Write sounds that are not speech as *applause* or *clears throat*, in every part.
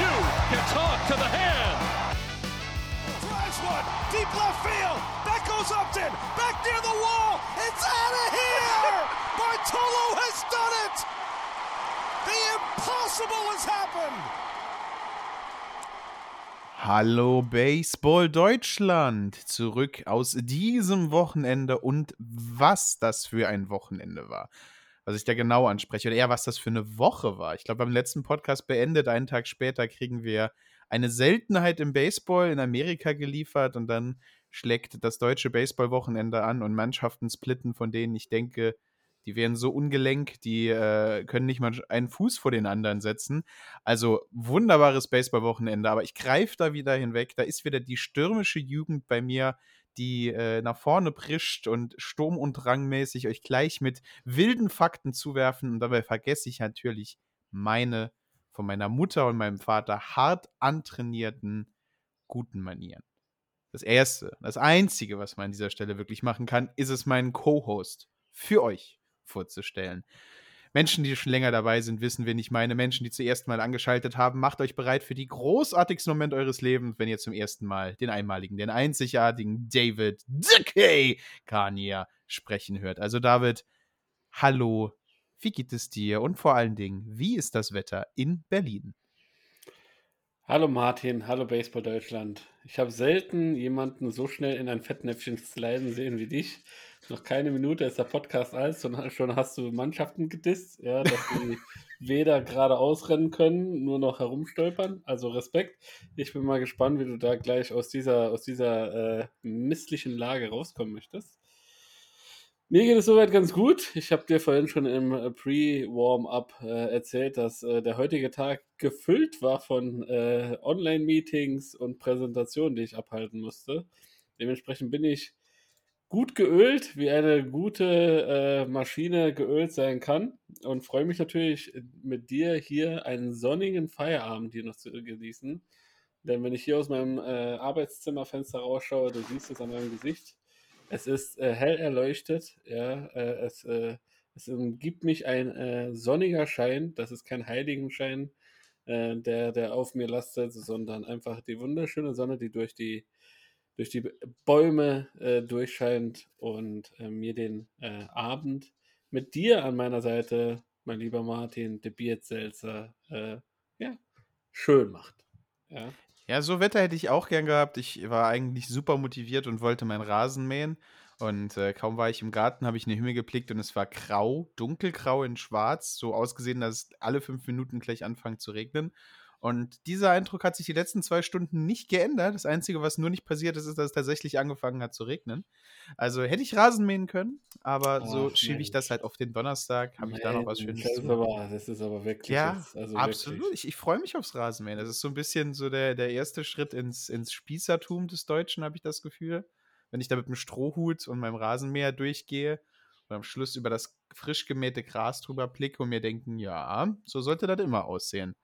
You can talk to the hand. Drives one, deep left field. That goes Upton, back near the wall. It's out of here. *laughs* Bartolo has done it. The impossible has happened. Hallo Baseball Deutschland, zurück aus diesem Wochenende und was das für ein Wochenende war. Was ich da genau anspreche, oder eher was das für eine Woche war. Ich glaube, beim letzten Podcast beendet, einen Tag später kriegen wir eine Seltenheit im Baseball in Amerika geliefert und dann schlägt das deutsche Baseball-Wochenende an und Mannschaften splitten, von denen ich denke, die wären so ungelenk, die äh, können nicht mal einen Fuß vor den anderen setzen. Also wunderbares Baseball-Wochenende, aber ich greife da wieder hinweg. Da ist wieder die stürmische Jugend bei mir, die äh, nach vorne prischt und Sturm- und Drangmäßig euch gleich mit wilden Fakten zuwerfen. Und dabei vergesse ich natürlich meine von meiner Mutter und meinem Vater hart antrainierten guten Manieren. Das Erste, das Einzige, was man an dieser Stelle wirklich machen kann, ist es, meinen Co-Host für euch vorzustellen. Menschen, die schon länger dabei sind, wissen, wen ich meine. Menschen, die zuerst mal angeschaltet haben, macht euch bereit für die großartigsten Momente eures Lebens, wenn ihr zum ersten Mal den einmaligen, den einzigartigen David Dickey Kania sprechen hört. Also David, hallo, wie geht es dir? Und vor allen Dingen, wie ist das Wetter in Berlin? Hallo Martin, hallo Baseball Deutschland. Ich habe selten jemanden so schnell in ein Fettnäpfchen sliden sehen wie dich. Noch keine Minute ist der Podcast alt, sondern schon hast du Mannschaften gedisst, ja, dass die *laughs* weder gerade ausrennen können, nur noch herumstolpern. Also Respekt. Ich bin mal gespannt, wie du da gleich aus dieser, aus dieser äh, misslichen Lage rauskommen möchtest. Mir geht es soweit ganz gut. Ich habe dir vorhin schon im Pre-Warm-up äh, erzählt, dass äh, der heutige Tag gefüllt war von äh, Online-Meetings und Präsentationen, die ich abhalten musste. Dementsprechend bin ich gut geölt, wie eine gute äh, Maschine geölt sein kann. Und freue mich natürlich mit dir hier einen sonnigen Feierabend hier noch zu genießen. Denn wenn ich hier aus meinem äh, Arbeitszimmerfenster rausschaue, du siehst es an meinem Gesicht, es ist äh, hell erleuchtet, ja, äh, es, äh, es umgibt mich ein äh, sonniger Schein, das ist kein Heiligenschein, der, der auf mir lastet, sondern einfach die wunderschöne Sonne, die durch die, durch die Bäume äh, durchscheint und äh, mir den äh, Abend mit dir an meiner Seite, mein lieber Martin, de Bierzelzer, äh, ja, schön macht. Ja. Ja, so Wetter hätte ich auch gern gehabt. Ich war eigentlich super motiviert und wollte meinen Rasen mähen. Und äh, kaum war ich im Garten, habe ich in den Himmel geblickt und es war grau, dunkelgrau in schwarz, so ausgesehen, dass es alle fünf Minuten gleich anfängt zu regnen. Und dieser Eindruck hat sich die letzten zwei Stunden nicht geändert. Das Einzige, was nur nicht passiert ist, ist, dass es tatsächlich angefangen hat zu regnen. Also hätte ich Rasen mähen können, aber Ach, so schiebe ich das halt auf den Donnerstag. Habe ich da noch was Schönes das zu ist aber, das ist aber wirklich ja, jetzt, also absolut. wirklich. Ich, ich freue mich aufs Rasenmähen. Das ist so ein bisschen so der, der erste Schritt ins, ins Spießertum des Deutschen, habe ich das Gefühl. Wenn ich da mit einem Strohhut und meinem Rasenmäher durchgehe und am Schluss über das frisch gemähte Gras drüber blicke und mir denken, ja, so sollte das immer aussehen.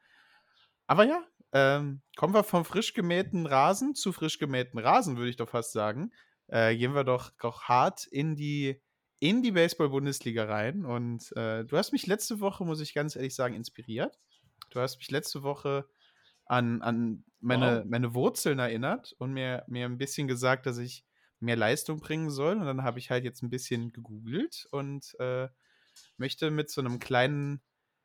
Aber ja, ähm, kommen wir vom frisch gemähten Rasen zu frisch gemähten Rasen, würde ich doch fast sagen. Äh, gehen wir doch, doch hart in die, in die Baseball-Bundesliga rein. Und äh, du hast mich letzte Woche, muss ich ganz ehrlich sagen, inspiriert. Du hast mich letzte Woche an, an meine, Wow. meine Wurzeln erinnert und mir, mir ein bisschen gesagt, dass ich mehr Leistung bringen soll. Und dann habe ich halt jetzt ein bisschen gegoogelt und äh, möchte mit so einem kleinen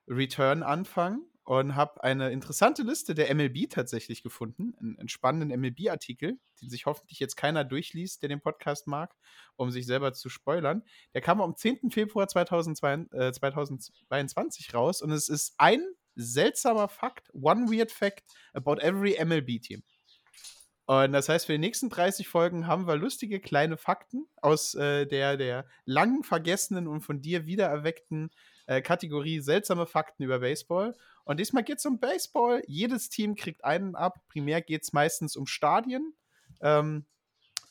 Return anfangen und habe eine interessante Liste der MLB tatsächlich gefunden. Einen, spannenden MLB-Artikel, den sich hoffentlich jetzt keiner durchliest, der den Podcast mag, um sich selber zu spoilern. Der kam am 10. Februar 2002, äh, 2022 raus und es ist ein seltsamer Fakt, one weird fact about every MLB-Team. Und das heißt, für die nächsten 30 Folgen haben wir lustige kleine Fakten aus äh, der, der lang vergessenen und von dir wiedererweckten äh, Kategorie seltsame Fakten über Baseball. Und diesmal geht es um Baseball. Jedes Team kriegt einen ab. Primär geht es meistens um Stadien. Ähm,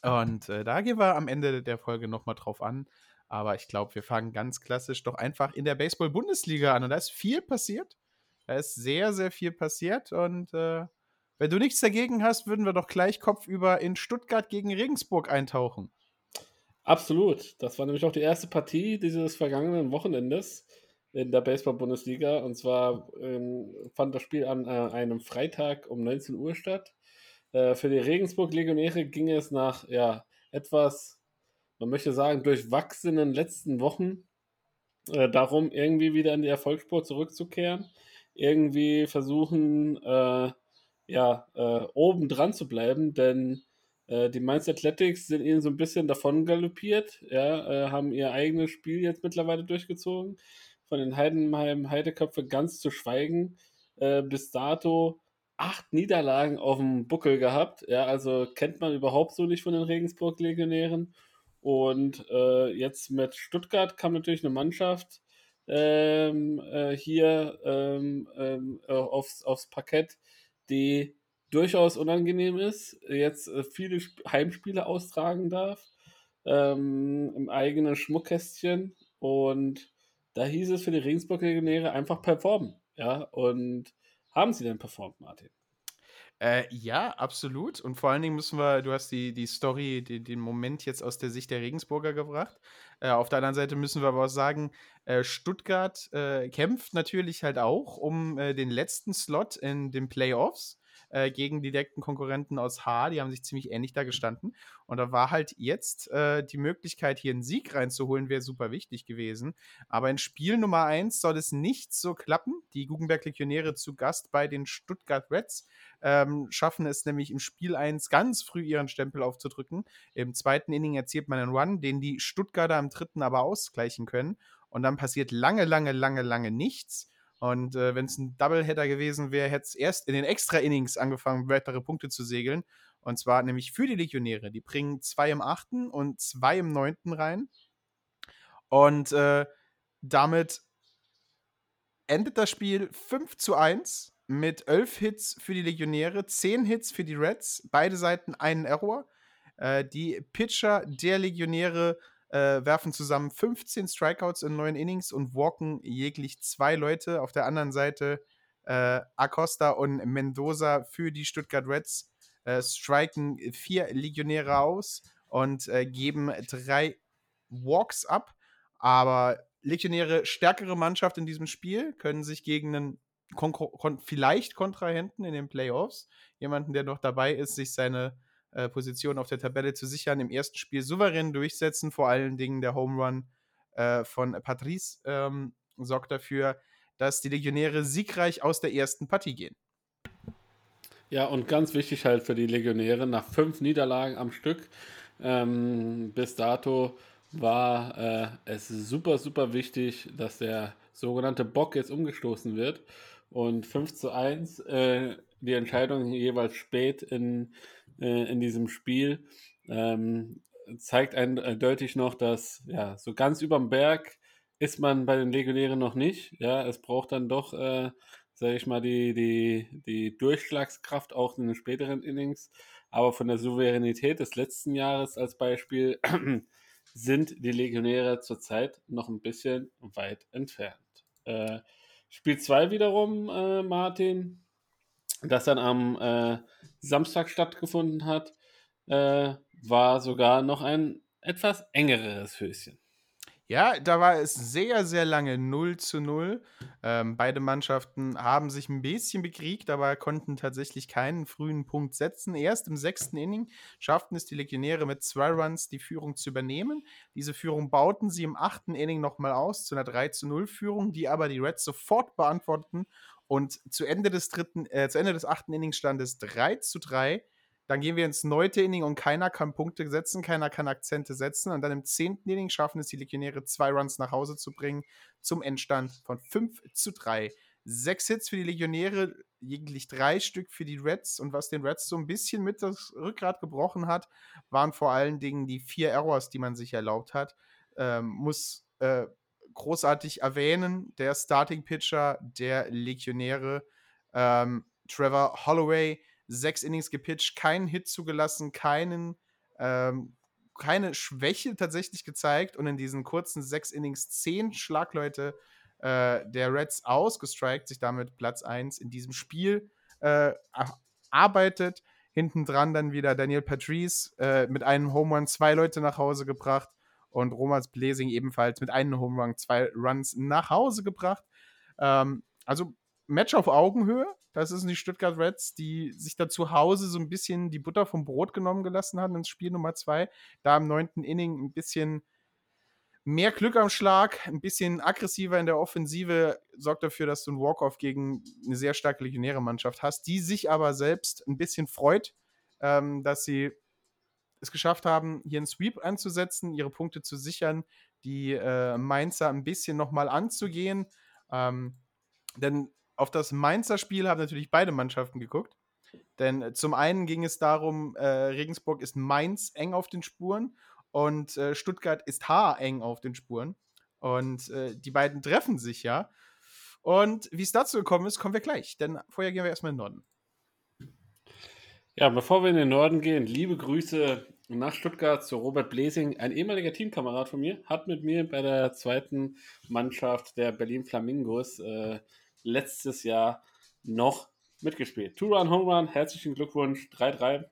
und äh, da gehen wir am Ende der Folge nochmal drauf an. Aber ich glaube, wir fangen ganz klassisch doch einfach in der Baseball-Bundesliga an. Und da ist viel passiert. Da ist sehr, sehr viel passiert. Und äh, wenn du nichts dagegen hast, würden wir doch gleich kopfüber in Stuttgart gegen Regensburg eintauchen. Absolut. Das war nämlich auch die erste Partie dieses vergangenen Wochenendes in der Baseball-Bundesliga. Und zwar ähm, fand das Spiel an äh, einem Freitag um 19 Uhr statt. Äh, für die Regensburg-Legionäre ging es nach ja, etwas, man möchte sagen, durchwachsenen letzten Wochen äh, darum, irgendwie wieder in die Erfolgsspur zurückzukehren. Irgendwie versuchen, äh, ja, äh, oben dran zu bleiben, denn äh, die Mainz Athletics sind ihnen so ein bisschen davon galoppiert, ja, haben ihr eigenes Spiel jetzt mittlerweile durchgezogen. Von den Heidenheim Heideköpfe ganz zu schweigen. bis dato acht Niederlagen auf dem Buckel gehabt. Ja, also kennt man überhaupt so nicht von den Regensburg-Legionären. Und äh, jetzt mit Stuttgart kam natürlich eine Mannschaft ähm, äh, hier ähm, ähm, äh, aufs, aufs Parkett, die durchaus unangenehm ist, jetzt äh, viele Sp Heimspiele austragen darf, ähm, im eigenen Schmuckkästchen. Und da hieß es für die Regensburg-Legionäre einfach performen. Ja, und haben sie denn performt, Martin? Äh, ja, absolut. Und vor allen Dingen müssen wir, du hast die, die Story, die, den Moment jetzt aus der Sicht der Regensburger gebracht. Äh, auf der anderen Seite müssen wir aber auch sagen, äh, Stuttgart äh, kämpft natürlich halt auch um äh, den letzten Slot in den Playoffs äh, gegen die direkten Konkurrenten aus H. Die haben sich ziemlich ähnlich da gestanden. Und da war halt jetzt äh, die Möglichkeit, hier einen Sieg reinzuholen, wäre super wichtig gewesen. Aber in Spiel Nummer 1 soll es nicht so klappen. Die Guggenberg Legionäre zu Gast bei den Stuttgart Reds ähm, schaffen es nämlich im Spiel 1 ganz früh ihren Stempel aufzudrücken. Im zweiten Inning erzielt man einen Run, den die Stuttgarter im dritten aber ausgleichen können. Und dann passiert lange, lange, lange, lange nichts. Und äh, wenn es ein Doubleheader gewesen wäre, hätte es erst in den Extra-Innings angefangen, weitere Punkte zu segeln. Und zwar nämlich für die Legionäre. Die bringen zwei im achten und zwei im neunten rein. Und äh, damit endet das Spiel 5 zu 1 mit 11 Hits für die Legionäre, 10 Hits für die Reds, beide Seiten einen Error. Äh, die Pitcher der Legionäre äh, werfen zusammen 15 Strikeouts in neun Innings und walken jeglich zwei Leute. Auf der anderen Seite äh, Acosta und Mendoza für die Stuttgart Reds äh, striken vier Legionäre aus und äh, geben drei Walks ab. Aber Legionäre stärkere Mannschaft in diesem Spiel können sich gegen einen Kon kon vielleicht Kontrahenten in den Playoffs, jemanden, der noch dabei ist, sich seine äh, Position auf der Tabelle zu sichern, im ersten Spiel souverän durchsetzen. Vor allen Dingen der Home Run äh, von Patrice ähm, sorgt dafür, dass die Legionäre siegreich aus der ersten Partie gehen. Ja, und ganz wichtig halt für die Legionäre, nach fünf Niederlagen am Stück ähm, bis dato war äh, es super, super wichtig, dass der sogenannte Bock jetzt umgestoßen wird. Und 5 zu 1, äh, die Entscheidung jeweils spät in äh, in diesem Spiel. Ähm, zeigt eindeutig noch, dass ja, so ganz überm Berg ist man bei den Legionären noch nicht. Ja, es braucht dann doch, äh, sage ich mal, die, die, die Durchschlagskraft auch in den späteren Innings. Aber von der Souveränität des letzten Jahres als Beispiel *clears throat* sind die Legionäre zurzeit noch ein bisschen weit entfernt. Äh, Spiel 2 wiederum, äh, Martin, das dann am äh, Samstag stattgefunden hat, äh, war sogar noch ein etwas engeres Höschen. Ja, da war es sehr, sehr lange 0 zu 0. Ähm, beide Mannschaften haben sich ein bisschen bekriegt, aber konnten tatsächlich keinen frühen Punkt setzen. Erst im sechsten Inning schafften es die Legionäre mit zwei Runs die Führung zu übernehmen. Diese Führung bauten sie im achten Inning nochmal aus zu einer 3 zu 0 Führung, die aber die Reds sofort beantworteten und zu Ende des dritten, äh, zu Ende des achten Innings stand es 3 zu 3. Dann gehen wir ins neunte Inning und keiner kann Punkte setzen, keiner kann Akzente setzen. Und dann im zehnten Inning schaffen es die Legionäre, zwei Runs nach Hause zu bringen, zum Endstand von 5 zu 3 Sechs Hits für die Legionäre, jeglich drei Stück für die Reds. Und was den Reds so ein bisschen mit das Rückgrat gebrochen hat, waren vor allen Dingen die vier Errors, die man sich erlaubt hat. Ähm, muss äh, großartig erwähnen, der Starting Pitcher der Legionäre, ähm, Trevor Holloway, sechs Innings gepitcht, keinen Hit zugelassen, keinen, ähm, keine Schwäche tatsächlich gezeigt und in diesen kurzen sechs Innings zehn Schlagleute äh, der Reds ausgestrikt, sich damit Platz 1 in diesem Spiel äh, arbeitet. Hinten dran dann wieder Daniel Patrice äh, mit einem Home Run zwei Leute nach Hause gebracht und Romans Blazing ebenfalls mit einem Home Run zwei Runs nach Hause gebracht. Ähm, also Match auf Augenhöhe. Das sind die Stuttgart Reds, die sich da zu Hause so ein bisschen die Butter vom Brot genommen gelassen haben ins Spiel Nummer zwei. Da im neunten Inning ein bisschen mehr Glück am Schlag, ein bisschen aggressiver in der Offensive, sorgt dafür, dass du einen Walk-Off gegen eine sehr starke legionäre Mannschaft hast, die sich aber selbst ein bisschen freut, ähm, dass sie es geschafft haben, hier einen Sweep anzusetzen, ihre Punkte zu sichern, die äh, Mainzer ein bisschen nochmal anzugehen. Ähm, denn auf das Mainzer Spiel haben natürlich beide Mannschaften geguckt. Denn zum einen ging es darum, äh, Regensburg ist Mainz eng auf den Spuren und äh, Stuttgart ist haareng auf den Spuren. Und äh, die beiden treffen sich ja. Und wie es dazu gekommen ist, kommen wir gleich. Denn vorher gehen wir erstmal in den Norden. Ja, bevor wir in den Norden gehen, liebe Grüße nach Stuttgart zu Robert Blesing. Ein ehemaliger Teamkamerad von mir hat mit mir bei der zweiten Mannschaft der Berlin Flamingos äh, letztes Jahr noch mitgespielt. Two-Run, Home-Run, herzlichen Glückwunsch, 3-3.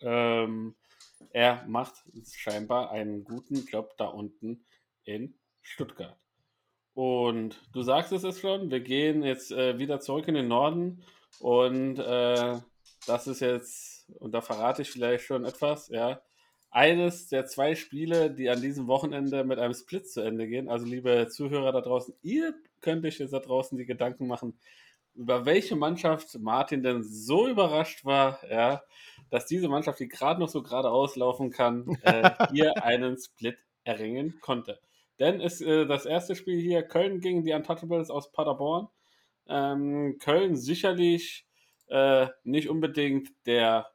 Ähm, er macht scheinbar einen guten Job da unten in Stuttgart. Und du sagst es jetzt schon, wir gehen jetzt äh, wieder zurück in den Norden und äh, das ist jetzt, und da verrate ich vielleicht schon etwas, ja, eines der zwei Spiele, die an diesem Wochenende mit einem Split zu Ende gehen. Also liebe Zuhörer da draußen, ihr könnt euch jetzt da draußen die Gedanken machen, über welche Mannschaft Martin denn so überrascht war, ja, dass diese Mannschaft, die gerade noch so gerade auslaufen kann, äh, *laughs* hier einen Split erringen konnte. Denn ist äh, das erste Spiel hier Köln gegen die Untouchables aus Paderborn. Ähm, Köln sicherlich äh, nicht unbedingt der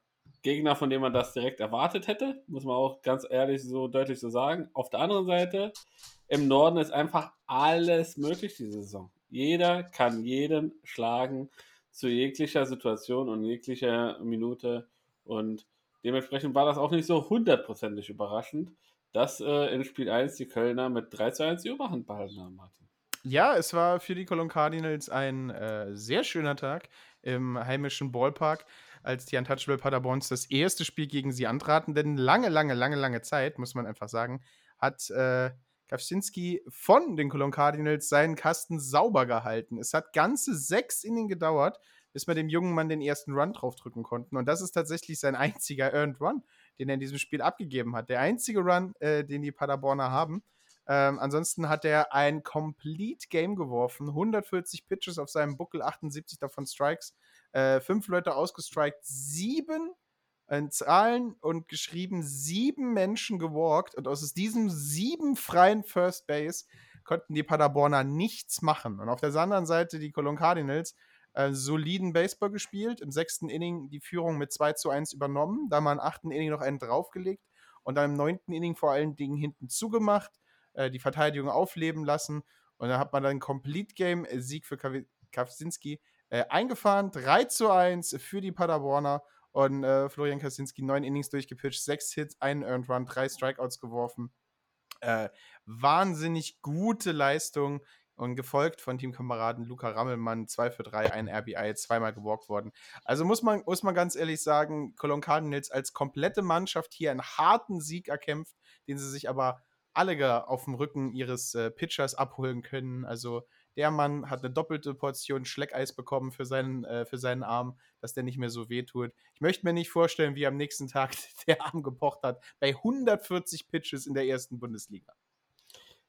Gegner, von dem man das direkt erwartet hätte, muss man auch ganz ehrlich so deutlich so sagen. Auf der anderen Seite, im Norden ist einfach alles möglich diese Saison. Jeder kann jeden schlagen zu jeglicher Situation und jeglicher Minute. Und dementsprechend war das auch nicht so hundertprozentig überraschend, dass äh, in Spiel 1 die Kölner mit 3 zu 1 die Überhand behalten haben, Martin. Ja, es war für die Cologne Cardinals ein äh, sehr schöner Tag im heimischen Ballpark, als die Untouchable Paderborns das erste Spiel gegen sie antraten. Denn lange, lange, lange, lange Zeit, muss man einfach sagen, hat äh, Kawczynski von den Cologne Cardinals seinen Kasten sauber gehalten. Es hat ganze sechs Innings gedauert, bis wir dem jungen Mann den ersten Run draufdrücken konnten. Und das ist tatsächlich sein einziger Earned Run, den er in diesem Spiel abgegeben hat. Der einzige Run, äh, den die Paderborner haben. Ähm, ansonsten hat er ein Complete Game geworfen, 140 Pitches auf seinem Buckel, 78 davon Strikes, äh, fünf Leute ausgestrikt, sieben in Zahlen und geschrieben sieben Menschen gewalkt und aus diesem sieben freien First Base konnten die Paderborner nichts machen. Und auf der anderen Seite die Cologne Cardinals äh, soliden Baseball gespielt, im sechsten Inning die Führung mit 2 zu 1 übernommen, da mal im achten Inning noch einen draufgelegt und dann im neunten Inning vor allen Dingen hinten zugemacht, äh, die Verteidigung aufleben lassen und dann hat man dann Complete Game äh, Sieg für Kawczynski äh, eingefahren, 3 zu 1 für die Paderborner und äh, Florian Kaczynski neun Innings durchgepitcht, sechs Hits, einen Earned Run, drei Strikeouts geworfen. Äh, wahnsinnig gute Leistung und gefolgt von Teamkameraden Luca Rammelmann, 2 für 3, ein RBI, zweimal gewalkt worden. Also muss man, muss man ganz ehrlich sagen, Cologne Cardinals als komplette Mannschaft hier einen harten Sieg erkämpft, den sie sich aber alle auf dem Rücken ihres äh, Pitchers abholen können. Also der Mann hat eine doppelte Portion Schleckeis bekommen für seinen, äh, für seinen Arm, dass der nicht mehr so wehtut. Ich möchte mir nicht vorstellen, wie am nächsten Tag *laughs* der Arm gepocht hat bei 140 Pitches in der ersten Bundesliga.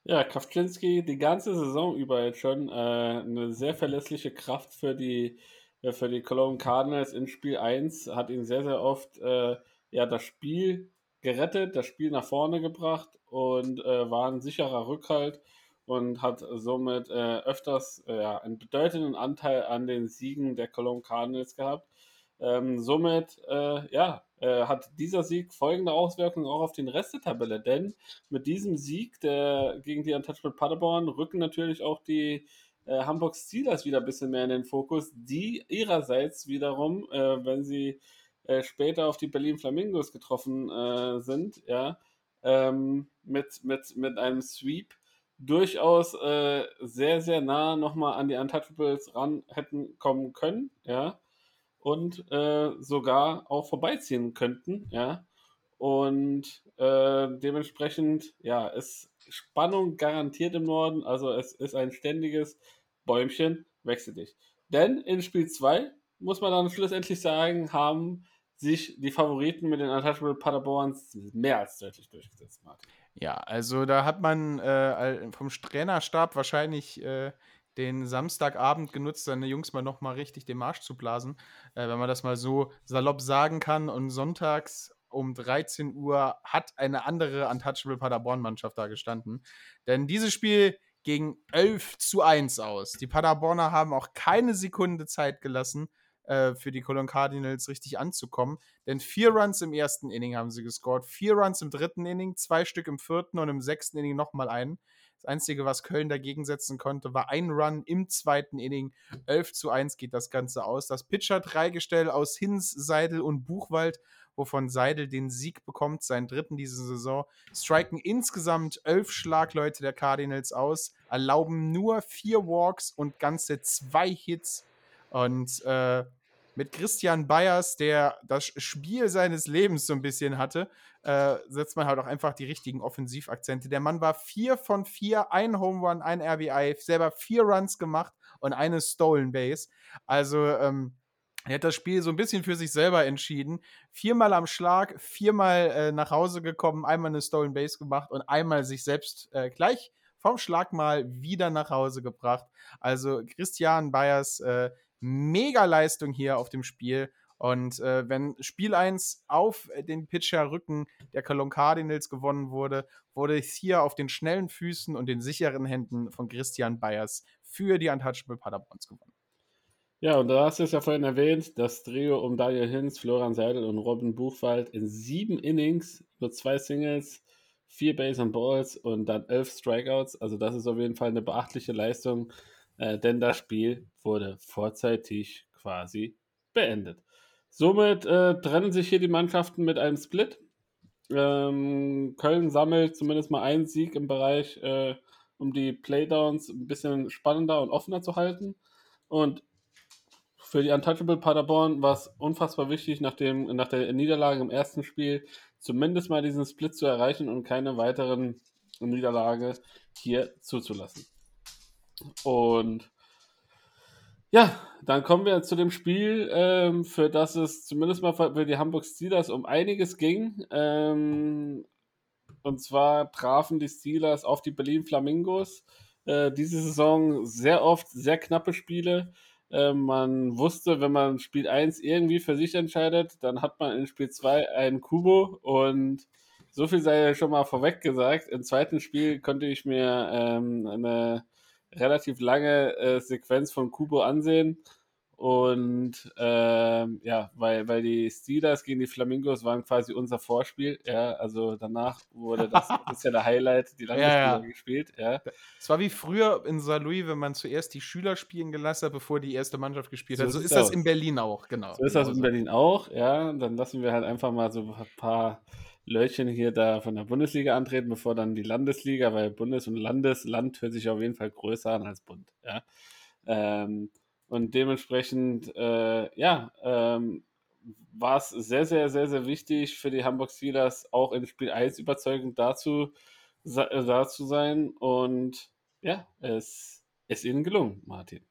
Ja, Kawczynski die ganze Saison über jetzt schon äh, eine sehr verlässliche Kraft für die, äh, für die Cologne Cardinals in Spiel 1, hat ihn sehr, sehr oft äh, ja, das Spiel gerettet, das Spiel nach vorne gebracht und äh, war ein sicherer Rückhalt und hat somit äh, öfters äh, einen bedeutenden Anteil an den Siegen der Cologne Cardinals gehabt. Ähm, somit äh, ja, äh, hat dieser Sieg folgende Auswirkungen auch auf den Rest der Tabelle, denn mit diesem Sieg der, gegen die Untouchable Paderborn rücken natürlich auch die äh, Hamburg Steelers wieder ein bisschen mehr in den Fokus, die ihrerseits wiederum, wenn sie äh, später auf die Berlin Flamingos getroffen äh, sind, ja, ähm, mit, mit, mit einem Sweep durchaus sehr, sehr nah nochmal an die Untouchables ran hätten kommen können, ja und äh, sogar auch vorbeiziehen könnten, ja. Und äh, dementsprechend, ja, ist Spannung garantiert im Norden. Also es ist ein ständiges Bäumchen, wechsel dich. Denn in Spiel 2, muss man dann schlussendlich sagen, haben sich die Favoriten mit den Untouchable Paderborns mehr als deutlich durchgesetzt, Martin. Ja, also da hat man äh, vom Trainerstab wahrscheinlich äh, den Samstagabend genutzt, seine Jungs mal nochmal richtig den Marsch zu blasen, äh, wenn man das mal so salopp sagen kann. Und sonntags um 13 Uhr hat eine andere Untouchable Paderborn-Mannschaft da gestanden. Denn dieses Spiel ging 11 zu 1 aus. Die Paderborner haben auch keine Sekunde Zeit gelassen, äh, für die Cologne Cardinals richtig anzukommen. Denn vier Runs im ersten Inning haben sie gescored, vier Runs im dritten Inning, zwei Stück im vierten und im sechsten Inning nochmal einen. Das Einzige, was Köln dagegen setzen konnte, war ein Run im zweiten Inning. 11 zu 1 geht das Ganze aus. Das Pitcher-Dreigestell aus Hinz, Seidel und Buchwald, wovon Seidel den Sieg bekommt, seinen dritten diese Saison, striken insgesamt elf Schlagleute der Cardinals aus, erlauben nur vier Walks und ganze zwei Hits. Und äh, mit Christian Bayers, der das Spiel seines Lebens so ein bisschen hatte, äh, setzt man halt auch einfach die richtigen Offensivakzente. Der Mann war vier von vier, ein Home Run, ein RBI, selber vier Runs gemacht und eine Stolen Base. Also, ähm, er hat das Spiel so ein bisschen für sich selber entschieden. Viermal am Schlag, viermal äh, nach Hause gekommen, einmal eine Stolen Base gemacht und einmal sich selbst äh, gleich vom Schlag mal wieder nach Hause gebracht. Also Christian Bayers äh, Mega-Leistung hier auf dem Spiel. Und äh, wenn Spiel 1 auf den Pitcher-Rücken der Cologne Cardinals gewonnen wurde, wurde es hier auf den schnellen Füßen und den sicheren Händen von Christian Bayers für die Untouchable Paderborns gewonnen. Ja, und da hast du es ja vorhin erwähnt, das Trio um Daniel Hinz, Florian Seidel und Robin Buchwald in sieben Innings, nur zwei Singles, vier Base and Balls und dann elf Strikeouts. Also das ist auf jeden Fall eine beachtliche Leistung äh, denn das Spiel wurde vorzeitig quasi beendet. Somit äh, trennen sich hier die Mannschaften mit einem Split. Ähm, Köln sammelt zumindest mal einen Sieg im Bereich, äh, um die Playdowns ein bisschen spannender und offener zu halten. Und für die Untouchable Paderborn war es unfassbar wichtig, nach, dem, nach der Niederlage im ersten Spiel zumindest mal diesen Split zu erreichen und keine weiteren Niederlage hier zuzulassen. Und ja, dann kommen wir zu dem Spiel, ähm, für das es zumindest mal für die Hamburg Steelers um einiges ging. Ähm, und zwar trafen die Steelers auf die Berlin Flamingos. Äh, diese Saison sehr oft sehr knappe Spiele. Äh, man wusste, wenn man Spiel 1 irgendwie für sich entscheidet, dann hat man in Spiel 2 einen Kubo und so viel sei ja schon mal vorweg gesagt. Im zweiten Spiel konnte ich mir ähm, eine relativ lange äh, Sequenz von Kubo ansehen. Und ähm, ja, weil, weil die Steelers gegen die Flamingos waren quasi unser Vorspiel. Ja, also danach wurde das, *laughs* das ist ja der Highlight, die Landesliga ja, ja. gespielt. Ja. Es war wie früher in St. Louis, wenn man zuerst die Schüler spielen gelassen hat, bevor die erste Mannschaft gespielt so hat. So ist das aus. in Berlin auch, genau. So ist das in Berlin auch, ja. Dann lassen wir halt einfach mal so ein paar Löhrchen hier da von der Bundesliga antreten, bevor dann die Landesliga, weil Bundes- und Landesland hört sich auf jeden Fall größer an als Bund. Ja. Ähm, und dementsprechend, äh, ja, ähm, war es sehr, sehr, sehr, sehr wichtig für die Hamburg Steelers auch in Spiel 1 überzeugend dazu, äh, da zu sein. Und ja, es ist ihnen gelungen, Martin.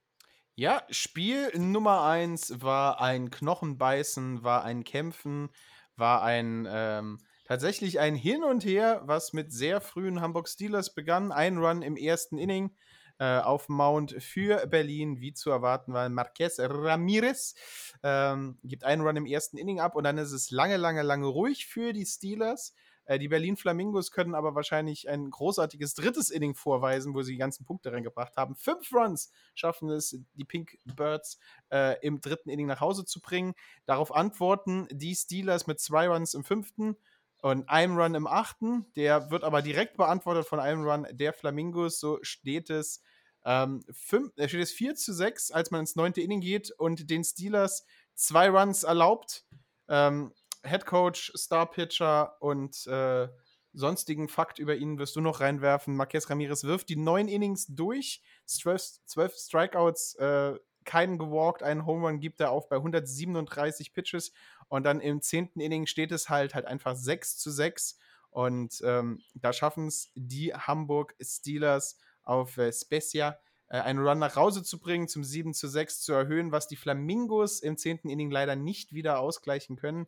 Ja, Spiel Nummer 1 war ein Knochenbeißen, war ein Kämpfen, war ein ähm, tatsächlich ein Hin und Her, was mit sehr frühen Hamburg Steelers begann. Ein Run im ersten Inning äh, auf Mount für Berlin, wie zu erwarten war. Marquez Ramirez ähm, gibt einen Run im ersten Inning ab und dann ist es lange, lange, lange ruhig für die Steelers. Äh, die Berlin Flamingos können aber wahrscheinlich ein großartiges drittes Inning vorweisen, wo sie die ganzen Punkte reingebracht haben. Fünf Runs schaffen es die Pink Birds äh, im dritten Inning nach Hause zu bringen. Darauf antworten die Steelers mit zwei Runs im fünften und einem Run im achten. Der wird aber direkt beantwortet von einem Run der Flamingos. So steht es, ähm, fünf, äh, steht es 4 zu 6, als man ins neunte Inning geht und den Steelers zwei Runs erlaubt. Ähm, Head Coach, Star Pitcher und äh, sonstigen Fakt über ihn wirst du noch reinwerfen. Marquez Ramirez wirft die neun Innings durch, zwölf, zwölf Strikeouts, äh, keinen gewalkt, einen Home Run gibt er auf bei 137 Pitches und dann im zehnten Inning steht es halt halt einfach 6 zu 6 und ähm, da schaffen es die Hamburg Steelers auf äh, Specia äh, einen Run nach Hause zu bringen, zum 7 zu 6 zu erhöhen, was die Flamingos im zehnten Inning leider nicht wieder ausgleichen können.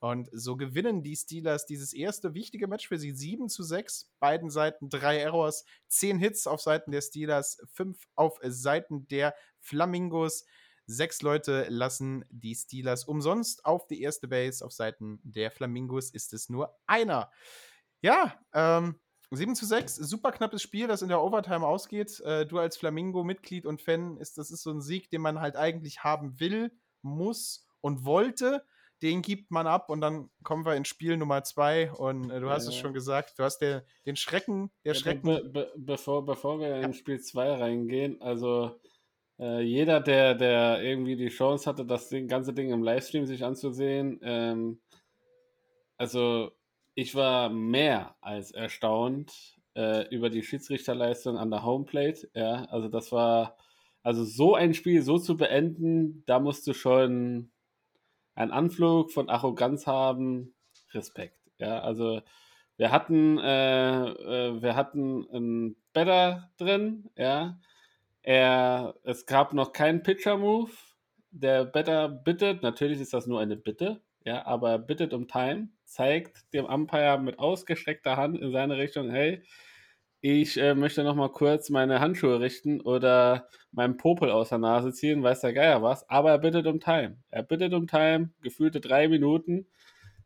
Und so gewinnen die Steelers dieses erste wichtige Match für sie 7 zu 6. Beiden Seiten drei Errors, 10 Hits auf Seiten der Steelers, 5 auf Seiten der Flamingos. Sechs Leute lassen die Steelers umsonst auf die erste Base. Auf Seiten der Flamingos ist es nur einer. Ja, ähm, 7 zu 6, super knappes Spiel, das in der Overtime ausgeht. Äh, du als Flamingo-Mitglied und Fan, ist, das ist so ein Sieg, den man halt eigentlich haben will, muss und wollte den gibt man ab und dann kommen wir in Spiel Nummer zwei und äh, du hast ja. es schon gesagt, du hast der, den Schrecken, der Schrecken. Be be bevor, bevor wir ja. in Spiel zwei reingehen, also äh, jeder, der, der irgendwie die Chance hatte, das ganze Ding im Livestream sich anzusehen, ähm, also ich war mehr als erstaunt äh, über die Schiedsrichterleistung an der Homeplate. Ja, also das war, also so ein Spiel so zu beenden, da musst du schon einen Anflug von Arroganz haben, Respekt. Ja, also wir hatten, äh, äh, wir hatten einen Better drin, ja. Er, es gab noch keinen Pitcher-Move. Der Better bittet, natürlich ist das nur eine Bitte, ja, aber er bittet um Time, zeigt dem Umpire mit ausgestreckter Hand in seine Richtung, hey, ich äh, möchte noch mal kurz meine Handschuhe richten oder meinen Popel aus der Nase ziehen, weiß der Geier was, aber er bittet um Time. Er bittet um Time, gefühlte drei Minuten,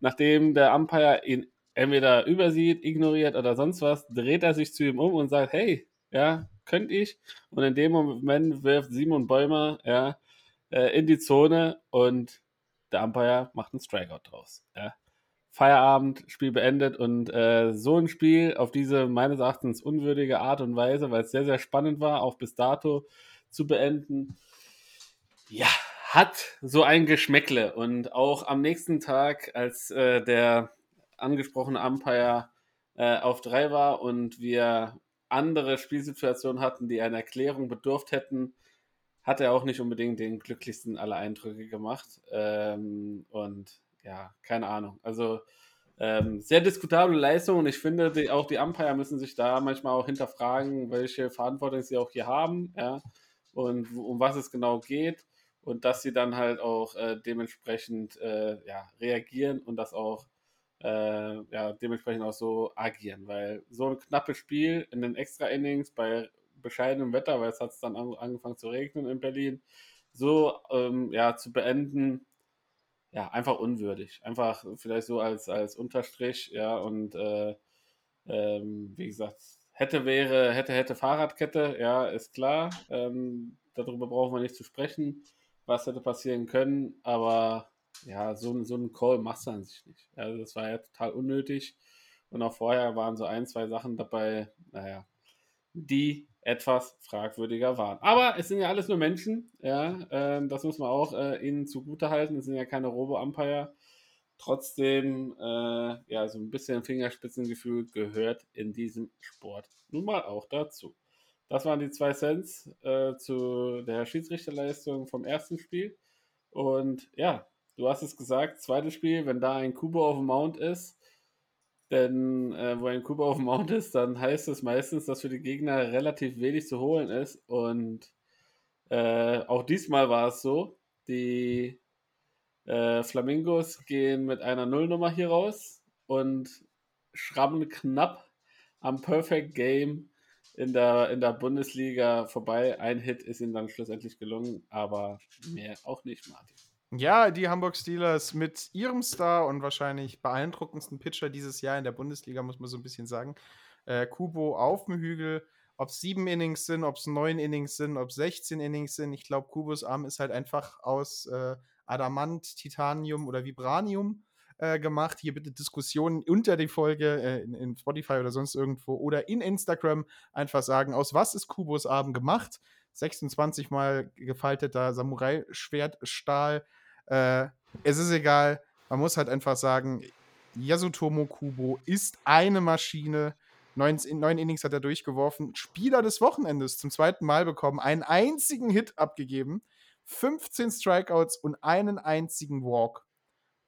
nachdem der Umpire ihn entweder übersieht, ignoriert oder sonst was, dreht er sich zu ihm um und sagt, hey, ja, könnte ich? Und in dem Moment wirft Simon Bäumer, ja, äh, in die Zone und der Umpire macht einen Strikeout draus. Ja. Feierabend, Spiel beendet und äh, so ein Spiel auf diese meines Erachtens unwürdige Art und Weise, weil es sehr, sehr spannend war, auch bis dato zu beenden, ja, hat so ein Geschmäckle. Und auch am nächsten Tag, als äh, der angesprochene Umpire äh, auf drei war und wir andere Spielsituationen hatten, die einer Erklärung bedurft hätten, hat er auch nicht unbedingt den glücklichsten aller Eindrücke gemacht. Ähm, und ja, keine Ahnung. Also ähm, sehr diskutable Leistung und ich finde, die, auch die Umpire müssen sich da manchmal auch hinterfragen, welche Verantwortung sie auch hier haben, ja, und um was es genau geht und dass sie dann halt auch äh, dementsprechend äh, ja, reagieren und das auch äh, ja, dementsprechend auch so agieren, weil so ein knappes Spiel in den Extra-Innings bei bescheidenem Wetter, weil es hat dann an, angefangen zu regnen in Berlin, so ähm, ja, zu beenden, ja, einfach unwürdig. Einfach vielleicht so als, als Unterstrich, ja, und äh, ähm, wie gesagt, hätte wäre, hätte, hätte Fahrradkette, ja, ist klar. Ähm, darüber brauchen wir nicht zu sprechen, was hätte passieren können, aber ja, so, so einen Call machst du an sich nicht. Also das war ja total unnötig. Und auch vorher waren so ein, zwei Sachen dabei, naja, die etwas fragwürdiger waren. Aber es sind ja alles nur Menschen, ja, äh, das muss man auch äh, ihnen zugutehalten. Es sind ja keine Robo-Umpire. Trotzdem, äh, ja, so ein bisschen Fingerspitzengefühl gehört in diesem Sport nun mal auch dazu. Das waren die zwei Cents äh, zu der Schiedsrichterleistung vom ersten Spiel. Und ja, du hast es gesagt, zweites Spiel, wenn da ein Kubo auf dem Mount ist, denn äh, wo ein Kuba auf dem Mount ist, dann heißt es meistens, dass für die Gegner relativ wenig zu holen ist. Und äh, auch diesmal war es so. Die äh, Flamingos gehen mit einer Nullnummer hier raus und schrammen knapp am Perfect Game in der, in der Bundesliga vorbei. Ein Hit ist ihnen dann schlussendlich gelungen, aber mehr auch nicht, Martin. Ja, die Hamburg Steelers mit ihrem Star und wahrscheinlich beeindruckendsten Pitcher dieses Jahr in der Bundesliga, muss man so ein bisschen sagen. Äh, Kubo auf dem Hügel. Ob es sieben Innings sind, ob es neun Innings sind, ob es 16 Innings sind. Ich glaube, Kubos Arm ist halt einfach aus äh, Adamant, Titanium oder Vibranium äh, gemacht. Hier bitte Diskussionen unter die Folge äh, in, in, Spotify oder sonst irgendwo oder in Instagram einfach sagen, aus was ist Kubos Arm gemacht? 26 mal gefalteter Samurai-Schwertstahl. Äh, es ist egal. Man muss halt einfach sagen, Yasutomo Kubo ist eine Maschine. Neun, neun Innings hat er durchgeworfen. Spieler des Wochenendes zum zweiten Mal bekommen. Einen einzigen Hit abgegeben. 15 Strikeouts und einen einzigen Walk.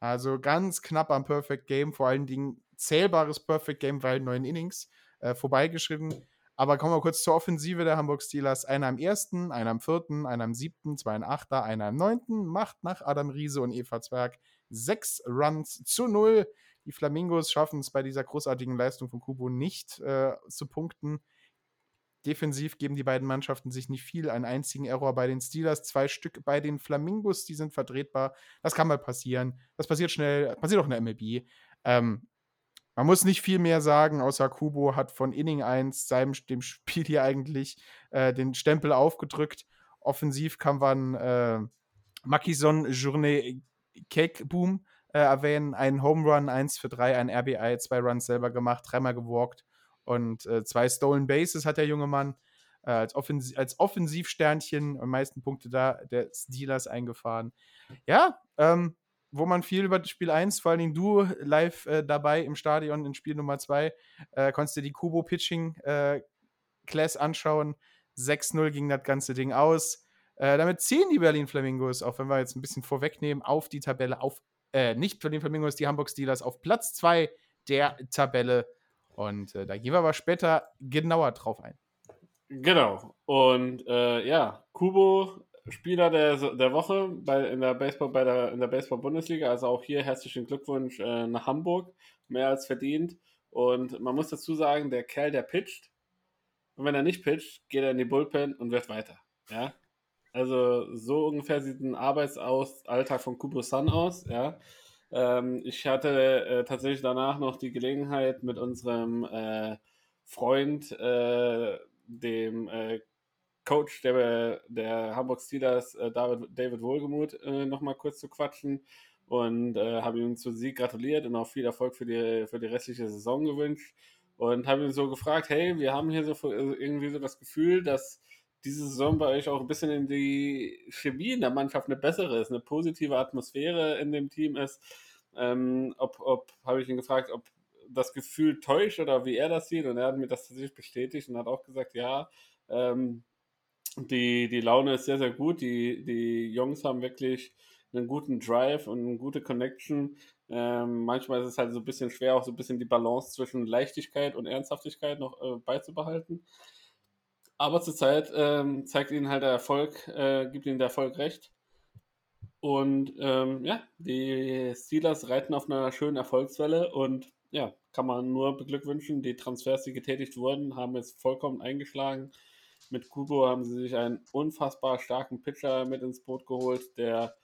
Also ganz knapp am Perfect Game. Vor allen Dingen zählbares Perfect Game, weil neun Innings äh, vorbeigeschritten. Aber kommen wir kurz zur Offensive der Hamburg Steelers. Einer am ersten, einer am vierten, einer am siebten, zwei am achter, einer am neunten. Macht nach Adam Riese und Eva Zwerg sechs Runs zu null. Die Flamingos schaffen es bei dieser großartigen Leistung von Kubo nicht äh, zu punkten. Defensiv geben die beiden Mannschaften sich nicht viel. Einen einzigen Error bei den Steelers, zwei Stück bei den Flamingos, die sind vertretbar. Das kann mal passieren. Das passiert schnell, passiert auch in der MLB. Ähm, man muss nicht viel mehr sagen, außer Kubo hat von Inning 1 seinem dem Spiel hier eigentlich äh, den Stempel aufgedrückt. Offensiv kann man äh, Makison Cake Boom äh, erwähnen. Ein Home Run, 1 für 3, ein RBI, zwei Runs selber gemacht, dreimal gewalkt und äh, zwei Stolen Bases hat der junge Mann. Äh, als, Offensiv als Offensivsternchen am meisten Punkte da der Steelers eingefahren. Ja, ähm, wo man viel über Spiel 1, vor allen Dingen du live äh, dabei im Stadion in Spiel Nummer 2, äh, konntest dir die Kubo Pitching äh, Class anschauen. 6-0 ging das ganze Ding aus. Äh, damit ziehen die Berlin Flamingos, auch wenn wir jetzt ein bisschen vorwegnehmen, auf die Tabelle, auf, äh, nicht Berlin Flamingos, die Hamburg Steelers auf Platz 2 der Tabelle. Und äh, da gehen wir aber später genauer drauf ein. Genau. Und ja, Kubo Spieler der, der Woche bei, in der Baseball, bei der, in der Baseball-Bundesliga. Also auch hier herzlichen Glückwunsch äh, nach Hamburg. Mehr als verdient. Und man muss dazu sagen, der Kerl, der pitcht, und wenn er nicht pitcht, geht er in die Bullpen und wird weiter. Ja. Also so ungefähr sieht ein Arbeitsalltag von Kubo Sun aus. Ja. Ähm, ich hatte äh, tatsächlich danach noch die Gelegenheit mit unserem äh, Freund, äh, dem äh, Coach der, der Hamburg Steelers, äh, David, David Wohlgemuth, äh, nochmal kurz zu quatschen und äh, habe ihm zu Sieg gratuliert und auch viel Erfolg für die, für die restliche Saison gewünscht und habe ihn so gefragt, hey, wir haben hier so äh, irgendwie so das Gefühl, dass diese Saison bei euch auch ein bisschen in die Chemie in der Mannschaft eine bessere ist, eine positive Atmosphäre in dem Team ist. Ähm, ob, ob habe ich ihn gefragt, ob das Gefühl täuscht oder wie er das sieht und er hat mir das tatsächlich bestätigt und hat auch gesagt, ja, ähm, die, die Laune ist sehr, sehr gut. Die, die Jungs haben wirklich einen guten Drive und eine gute Connection. Ähm, manchmal ist es halt so ein bisschen schwer, auch so ein bisschen die Balance zwischen Leichtigkeit und Ernsthaftigkeit noch äh, beizubehalten. Aber zurzeit ähm, zeigt ihnen halt der Erfolg, äh, gibt ihnen der Erfolg recht. Und ähm, ja, die Steelers reiten auf einer schönen Erfolgswelle und ja, kann man nur beglückwünschen. Die Transfers, die getätigt wurden, haben jetzt vollkommen eingeschlagen. Mit Kubo haben sie sich einen unfassbar starken Pitcher mit ins Boot geholt, der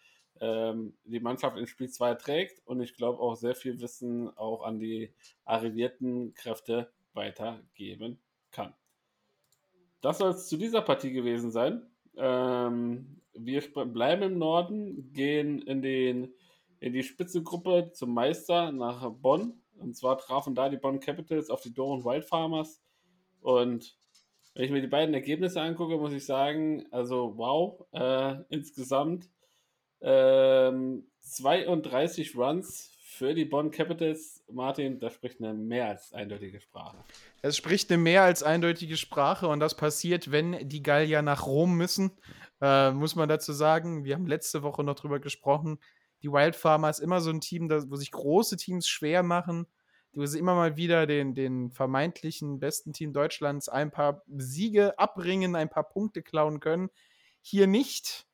ähm, die Mannschaft in Spiel 2 trägt und ich glaube auch sehr viel Wissen auch an die arrivierten Kräfte weitergeben kann. Das soll es zu dieser Partie gewesen sein. Ähm, wir bleiben im Norden, gehen in, den, in die Spitzengruppe zum Meister nach Bonn. Und zwar trafen da die Bonn Capitals auf die Doren Wild Farmers. Und wenn ich mir die beiden Ergebnisse angucke, muss ich sagen, also wow, äh, insgesamt ähm, 32 Runs für die Bonn Capitals. Martin, das spricht eine mehr als eindeutige Sprache. Es spricht eine mehr als eindeutige Sprache und das passiert, wenn die Gallier nach Rom müssen. Äh, muss man dazu sagen, wir haben letzte Woche noch drüber gesprochen. Die Wild Farmers immer so ein Team, wo sich große Teams schwer machen du immer mal wieder den, den vermeintlichen besten Team Deutschlands ein paar Siege abbringen, ein paar Punkte klauen können. Hier nicht.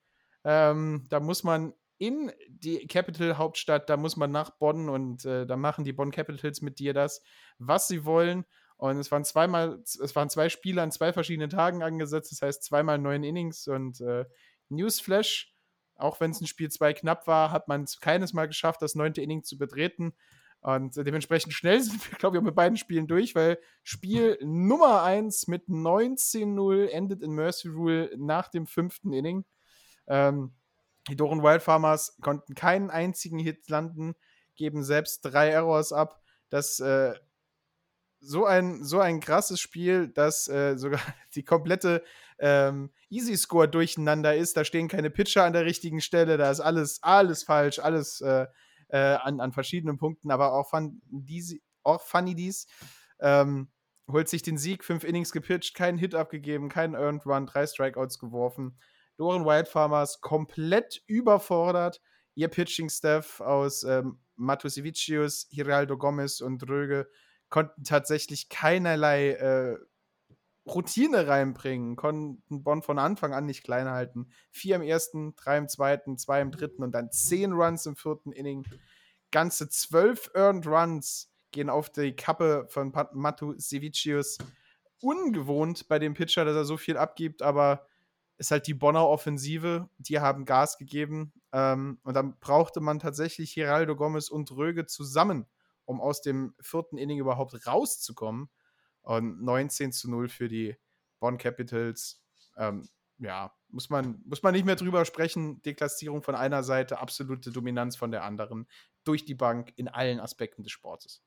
Ähm, da muss man in die Capital-Hauptstadt, da muss man nach Bonn und äh, da machen die Bonn Capitals mit dir das, was sie wollen. Und es waren zweimal, es waren zwei Spiele an zwei verschiedenen Tagen angesetzt, das heißt zweimal neun Innings und äh, Newsflash. auch wenn es in Spiel 2 knapp war, hat man es keines Mal geschafft, das neunte Inning zu betreten. Und dementsprechend schnell *laughs* sind wir, glaube ich, auch mit beiden Spielen durch, weil Spiel Nummer 1 mit 19-0 endet in Mercy Rule nach dem fünften Inning. Ähm, die Doren Wild Farmers konnten keinen einzigen Hit landen, geben selbst drei Errors ab. Das äh, so ein, so ein krasses Spiel, dass äh, sogar *laughs* die komplette ähm, Easy Score durcheinander ist. Da stehen keine Pitcher an der richtigen Stelle, da ist alles, alles falsch, alles äh, äh, an, an verschiedenen Punkten, aber auch, Fun, diese, auch Funny dies. Ähm, holt sich den Sieg, fünf Innings gepitcht, keinen Hit abgegeben, keinen Earned Run, drei Strikeouts geworfen. Doren Wild Farmers komplett überfordert. Ihr Pitching-Staff aus ähm, Matusevicius, Hiraldo Gomez und Dröge konnten tatsächlich keinerlei äh, Routine reinbringen, konnten Bonn von Anfang an nicht klein halten. Vier im ersten, drei im zweiten, zwei im dritten und dann zehn Runs im vierten Inning. Ganze zwölf Earned Runs gehen auf die Kappe von Matu Sevicius. Ungewohnt bei dem Pitcher, dass er so viel abgibt, aber ist halt die Bonner Offensive. Die haben Gas gegeben. Ähm, und dann brauchte man tatsächlich Geraldo Gomez und Röge zusammen, um aus dem vierten Inning überhaupt rauszukommen. Und 19 zu 0 für die Bonn Capitals. Ähm, ja, muss man, muss man nicht mehr drüber sprechen. Deklassierung von einer Seite, absolute Dominanz von der anderen. Durch die Bank in allen Aspekten des Sportes.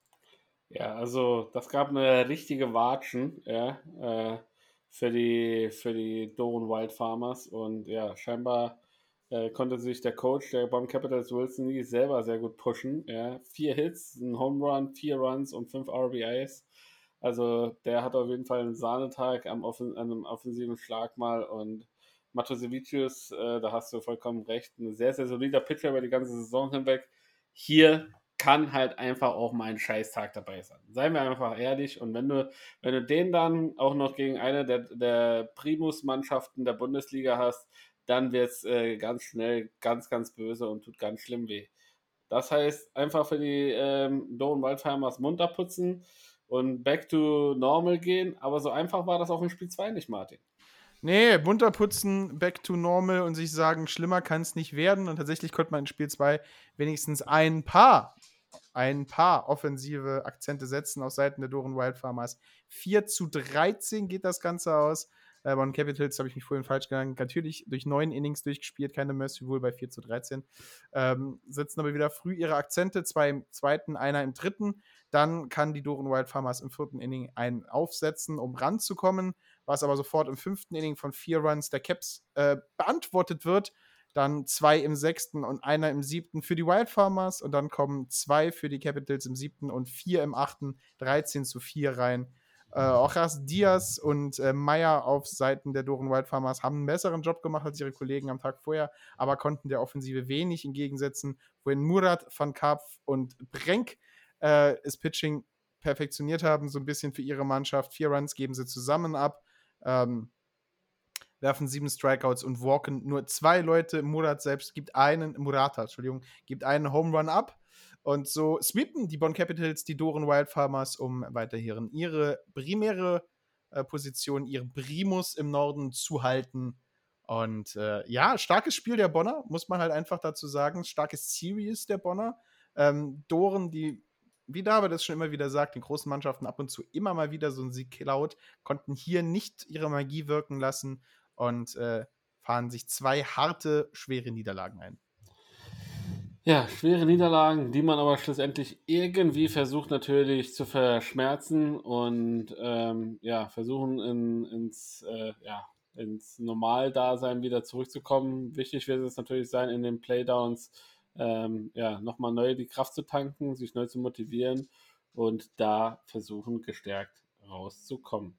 Ja, also das gab eine richtige Watschen, ja, äh, für die, für die Doren Wild Farmers. Und ja, scheinbar äh, konnte sich der Coach der Bonn Capitals Wilson selber sehr gut pushen. Ja. Vier Hits, ein Home Run, vier Runs und fünf RBIs. Also der hat auf jeden Fall einen Sahnetag am Offen einem offensiven Schlag mal und Matosevicius, äh, da hast du vollkommen recht, ein sehr, sehr solider Pitcher über die ganze Saison hinweg. Hier kann halt einfach auch mal ein Scheißtag dabei sein. Seien wir einfach ehrlich. Und wenn du, wenn du den dann auch noch gegen eine der, der Primus-Mannschaften der Bundesliga hast, dann wird es äh, ganz schnell ganz, ganz böse und tut ganz schlimm weh. Das heißt, einfach für die ähm, Doan Waldheimers munter putzen und back to normal gehen. Aber so einfach war das auch in Spiel 2 nicht, Martin. Nee, munter putzen, back to normal und sich sagen, schlimmer kann es nicht werden. Und tatsächlich konnte man in Spiel 2 wenigstens ein paar ein paar offensive Akzente setzen auf Seiten der Doren Wild Farmers. 4 zu 13 geht das Ganze aus. Äh, Bonn Capitals habe ich mich vorhin falsch gegangen. Natürlich durch neun Innings durchgespielt, keine Mercy Rule bei 4 zu 13. Ähm, setzen aber wieder früh ihre Akzente, zwei im zweiten, einer im dritten. Dann kann die Doren Wild Farmers im vierten Inning einen aufsetzen, um ranzukommen, was aber sofort im fünften Inning von vier Runs der Caps äh, beantwortet wird. Dann zwei im sechsten und einer im siebten für die Wild Farmers. Und dann kommen zwei für die Capitals im siebten und vier im achten, 13 zu 4 rein. Äh, Ras Diaz und äh, Meyer auf Seiten der Doren Wild Farmers haben einen besseren Job gemacht als ihre Kollegen am Tag vorher, aber konnten der Offensive wenig entgegensetzen, wohin Murat, Van Karpf und Brenk äh, das Pitching perfektioniert haben, so ein bisschen für ihre Mannschaft. Vier Runs geben sie zusammen ab. Ähm, werfen sieben Strikeouts und walken nur zwei Leute. Murat selbst gibt einen, Murata, Entschuldigung, gibt einen Home Run ab. Und so sweepen die Bonn Capitals die Doren Wild Farmers, um weiterhin ihre primäre äh, Position, ihren Primus im Norden zu halten. Und äh, ja, starkes Spiel der Bonner, muss man halt einfach dazu sagen. Starkes Series der Bonner. Ähm, Doren, die, wie David das schon immer wieder sagt, den großen Mannschaften ab und zu immer mal wieder so einen Sieg klaut, konnten hier nicht ihre Magie wirken lassen und äh, fahren sich zwei harte, schwere Niederlagen ein. Ja, schwere Niederlagen, die man aber schlussendlich irgendwie versucht natürlich zu verschmerzen und ähm, ja, versuchen in, ins, äh, ja, ins Normaldasein wieder zurückzukommen. Wichtig wird es natürlich sein, in den Playdowns ähm, ja, nochmal neu die Kraft zu tanken, sich neu zu motivieren und da versuchen, gestärkt rauszukommen.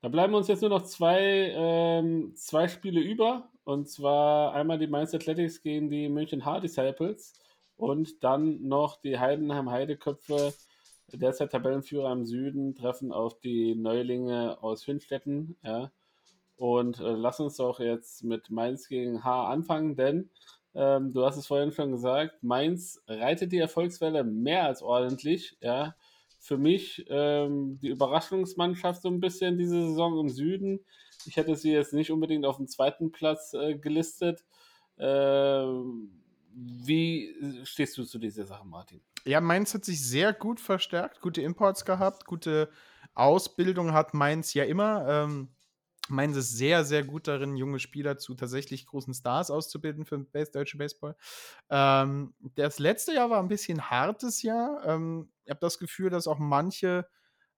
Da bleiben uns jetzt nur noch zwei, ähm, zwei Spiele über. Und zwar einmal die Mainz Athletics gegen die München Hard Disciples und dann noch die Heidenheim Heideköpfe, derzeit Tabellenführer im Süden, treffen auf die Neulinge aus Hünstetten. Ja. Und äh, lass uns doch jetzt mit Mainz gegen H anfangen, denn ähm, du hast es vorhin schon gesagt, Mainz reitet die Erfolgswelle mehr als ordentlich. Ja für mich ähm, die Überraschungsmannschaft so ein bisschen diese Saison im Süden. Ich hätte sie jetzt nicht unbedingt auf dem zweiten Platz äh, gelistet. Äh, wie stehst du zu dieser Sache, Martin? Ja, Mainz hat sich sehr gut verstärkt, gute Imports gehabt, gute Ausbildung hat Mainz ja immer. Ähm, Mainz ist sehr, sehr gut darin, junge Spieler zu tatsächlich großen Stars auszubilden für Base, deutsche Baseball. Ähm, das letzte Jahr war ein bisschen hartes Jahr. Ähm, ich habe das Gefühl, dass auch manche,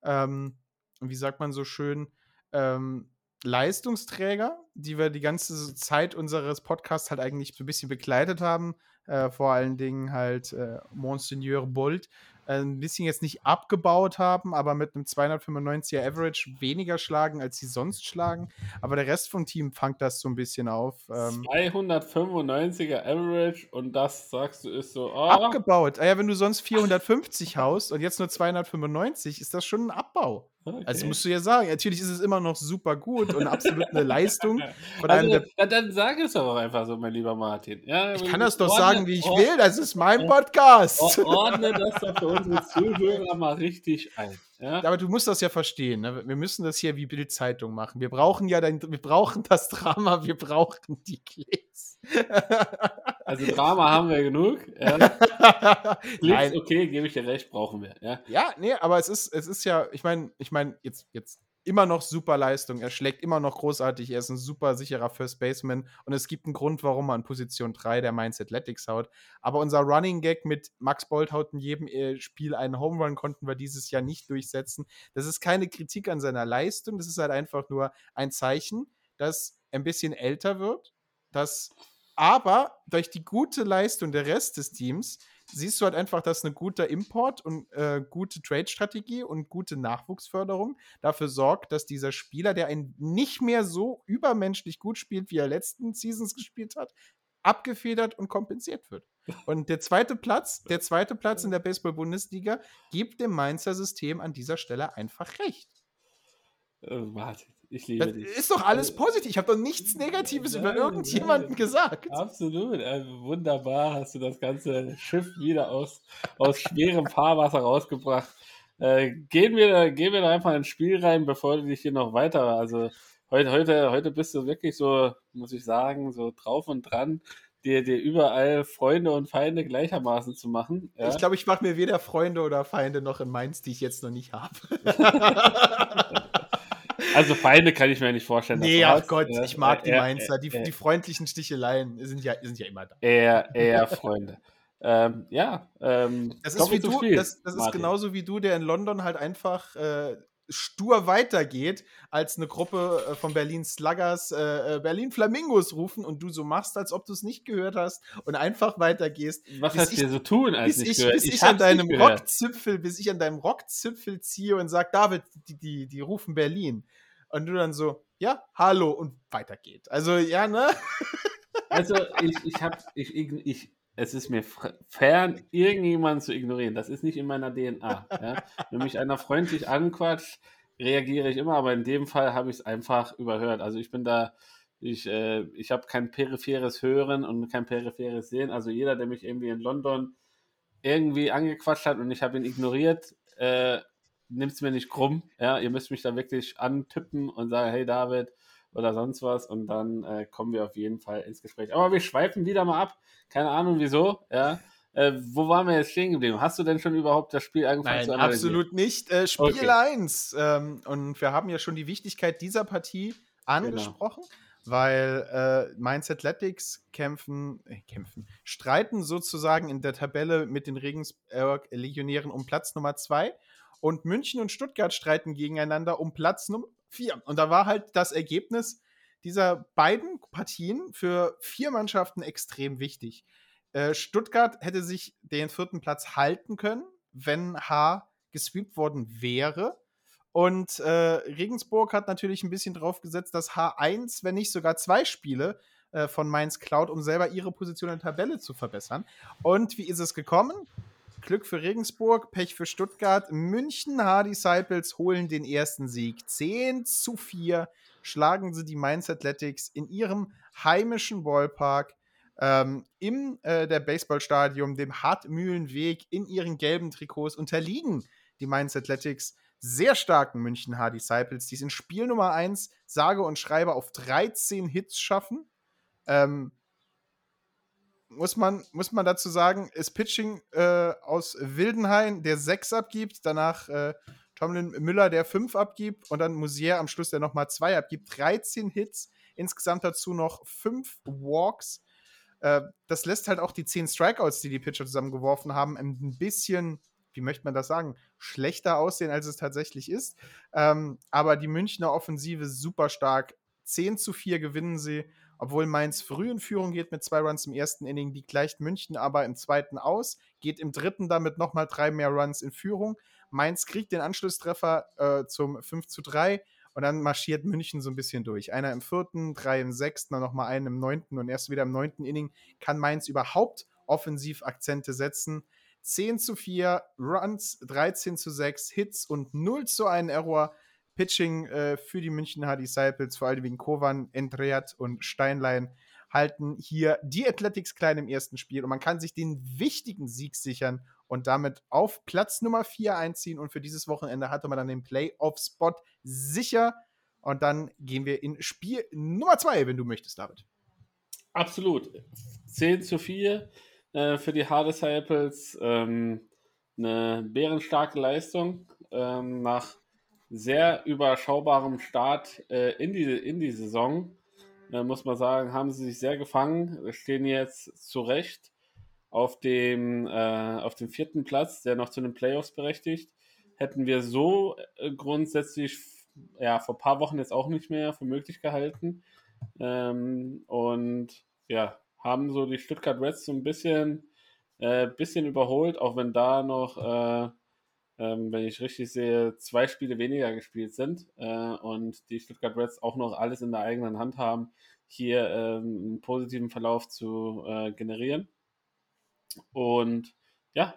ähm, wie sagt man so schön, ähm, Leistungsträger, die wir die ganze Zeit unseres Podcasts halt eigentlich so ein bisschen begleitet haben, äh, vor allen Dingen halt äh, Monseigneur Bolt, ein bisschen jetzt nicht abgebaut haben, aber mit einem 295er Average weniger schlagen, als sie sonst schlagen. Aber der Rest vom Team fangt das so ein bisschen auf. Ähm, 295er Average und das sagst du ist so. Oh. Abgebaut. Ah ja, wenn du sonst 450 haust und jetzt nur 295, ist das schon ein Abbau. Also okay. Also musst du ja sagen, natürlich ist es immer noch super gut und absolut eine *laughs* Leistung. Von also, einem der dann sag es doch einfach so, mein lieber Martin. Ja, ich kann das doch ordne, sagen, wie ich ordne, will. Das ist mein Podcast. Ordne das doch für unsere Zuhörer mal richtig ein. Ja? Aber du musst das ja verstehen. Ne? Wir müssen das hier wie Bildzeitung machen. Wir brauchen ja dein, wir brauchen das Drama, wir brauchen die Klicks. *laughs* Also Drama haben wir genug. Ja. *laughs* Klicks, okay, gebe ich dir recht, brauchen wir. Ja, ja nee, aber es ist, es ist ja, ich meine, ich meine, jetzt, jetzt immer noch super Leistung. Er schlägt immer noch großartig. Er ist ein super sicherer First Baseman. Und es gibt einen Grund, warum er an Position 3 der Mainz Athletics haut. Aber unser Running Gag mit Max Bolt haut in jedem äh, Spiel einen Home Run konnten wir dieses Jahr nicht durchsetzen. Das ist keine Kritik an seiner Leistung. Das ist halt einfach nur ein Zeichen, dass er ein bisschen älter wird. Dass aber durch die gute Leistung der Rest des Teams siehst du halt einfach, dass eine gute Import und äh, gute Trade-Strategie und gute Nachwuchsförderung dafür sorgt, dass dieser Spieler, der einen nicht mehr so übermenschlich gut spielt, wie er letzten Seasons gespielt hat, abgefedert und kompensiert wird. Und der zweite Platz, der zweite Platz in der Baseball-Bundesliga gibt dem Mainzer System an dieser Stelle einfach recht. Äh, warte, ich liebe das dich. Ist doch alles äh, positiv. Ich habe doch nichts Negatives nein, über irgendjemanden nein. gesagt. Absolut. Also wunderbar hast du das ganze Schiff wieder aus, aus schwerem Fahrwasser rausgebracht. Äh, gehen, wir, gehen wir da einfach ins Spiel rein, bevor du dich hier noch weiter. Also heute, heute, heute bist du wirklich so, muss ich sagen, so drauf und dran, dir, dir überall Freunde und Feinde gleichermaßen zu machen. Ja? Ich glaube, ich mache mir weder Freunde oder Feinde noch in Mainz, die ich jetzt noch nicht habe. *laughs* Also Feinde kann ich mir nicht vorstellen. Nee, ach Gott, ja, ich mag äh, die Mainzer. Die, die, freundlichen Sticheleien sind ja, sind ja immer da. Eher, *laughs* eher Freunde. ähm, ja. Ähm, das ist, wie du, das, das ist genauso wie du, der in London halt einfach äh, stur weitergeht, als eine Gruppe äh, von Berlin Sluggers äh, äh, Berlin Flamingos rufen und du so machst, als ob du es nicht gehört hast und einfach weitergehst. Was hast du so tun, als bis ich, gehört? Bis ich, ich an deinem Rockzipfel, bis ich an deinem Rockzipfel ziehe und sag, David, die, die, die rufen Berlin. Und du dann so, ja, hallo und weitergeht. Also, ja, ne? *laughs* Also, ich, ich hab, ich, ich, es ist mir fern, irgendjemanden zu ignorieren. Das ist nicht in meiner DNA. Ja? Wenn mich einer freundlich anquatscht, reagiere ich immer, aber in dem Fall habe ich es einfach überhört. Also ich bin da, ich, äh, ich habe kein peripheres Hören und kein peripheres Sehen. Also jeder, der mich irgendwie in London irgendwie angequatscht hat und ich habe ihn ignoriert, äh, nimmt es mir nicht krumm. Ja, ihr müsst mich da wirklich antippen und sagen, hey David oder sonst was und dann äh, kommen wir auf jeden Fall ins Gespräch. Aber wir schweifen wieder mal ab. Keine Ahnung wieso. Ja. Äh, wo waren wir jetzt stehen geblieben? Hast du denn schon überhaupt das Spiel angefangen Nein, zu analysieren? absolut nicht. Äh, Spiel okay. 1. Ähm, und wir haben ja schon die Wichtigkeit dieser Partie angesprochen. Genau weil äh, Mainz Athletics kämpfen, äh, kämpfen, streiten sozusagen in der Tabelle mit den Regensburg Legionären um Platz Nummer 2 und München und Stuttgart streiten gegeneinander um Platz Nummer 4. Und da war halt das Ergebnis dieser beiden Partien für vier Mannschaften extrem wichtig. Äh, Stuttgart hätte sich den vierten Platz halten können, wenn H gesweept worden wäre. Und äh, Regensburg hat natürlich ein bisschen drauf gesetzt, dass H1, wenn nicht sogar zwei Spiele äh, von Mainz klaut, um selber ihre Position in der Tabelle zu verbessern. Und wie ist es gekommen? Glück für Regensburg, Pech für Stuttgart. München H-Disciples holen den ersten Sieg. 10 zu 4 schlagen sie die Mainz Athletics in ihrem heimischen Ballpark ähm, im äh, der Baseballstadion, dem Hartmühlenweg, in ihren gelben Trikots unterliegen die Mainz Athletics sehr starken München H-Disciples, die es in Spiel Nummer 1 sage und schreibe auf 13 Hits schaffen. Ähm, muss man, muss man dazu sagen, ist Pitching äh, aus Wildenhain, der 6 abgibt, danach äh, Tomlin Müller, der 5 abgibt und dann Musier am Schluss, der nochmal 2 abgibt. 13 Hits, insgesamt dazu noch 5 Walks. Äh, das lässt halt auch die 10 Strikeouts, die die Pitcher zusammengeworfen haben, ein bisschen, wie möchte man das sagen, schlechter aussehen, als es tatsächlich ist. Ähm, aber die Münchner Offensive super stark. 10 zu 4 gewinnen sie obwohl Mainz früh in Führung geht mit zwei Runs im ersten Inning, die gleicht München aber im zweiten aus, geht im dritten damit nochmal drei mehr Runs in Führung. Mainz kriegt den Anschlusstreffer äh, zum 5 zu 3 und dann marschiert München so ein bisschen durch. Einer im vierten, drei im sechsten, dann nochmal einen im neunten und erst wieder im neunten Inning kann Mainz überhaupt offensiv Akzente setzen. 10 zu 4, Runs 13 zu 6, Hits und 0 zu 1 Error. Pitching äh, für die München Hard Disciples, vor allem wegen Kovan, Endreat und Steinlein, halten hier die Athletics klein im ersten Spiel und man kann sich den wichtigen Sieg sichern und damit auf Platz Nummer 4 einziehen. Und für dieses Wochenende hatte man dann den Playoff-Spot sicher. Und dann gehen wir in Spiel Nummer 2, wenn du möchtest, David. Absolut. 10 zu 4 äh, für die Hard Disciples. Ähm, eine bärenstarke Leistung ähm, nach sehr überschaubarem Start äh, in, die, in die Saison, äh, muss man sagen, haben sie sich sehr gefangen, stehen jetzt zu Recht auf dem, äh, auf dem vierten Platz, der noch zu den Playoffs berechtigt. Hätten wir so äh, grundsätzlich ja, vor ein paar Wochen jetzt auch nicht mehr für möglich gehalten. Ähm, und ja, haben so die Stuttgart Reds so ein bisschen, äh, bisschen überholt, auch wenn da noch äh, ähm, wenn ich richtig sehe, zwei Spiele weniger gespielt sind äh, und die Stuttgart Reds auch noch alles in der eigenen Hand haben, hier ähm, einen positiven Verlauf zu äh, generieren. Und ja,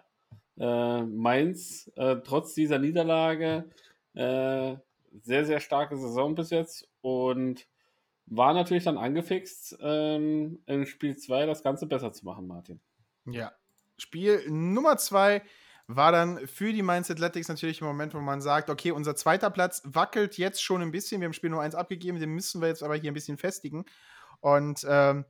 äh, Mainz, äh, trotz dieser Niederlage, äh, sehr, sehr starke Saison bis jetzt und war natürlich dann angefixt, ähm, in Spiel 2 das Ganze besser zu machen, Martin. Ja. Spiel Nummer 2 war dann für die Mainz Athletics natürlich im Moment, wo man sagt, okay, unser zweiter Platz wackelt jetzt schon ein bisschen. Wir haben Spiel nur eins abgegeben, den müssen wir jetzt aber hier ein bisschen festigen. Und ähm,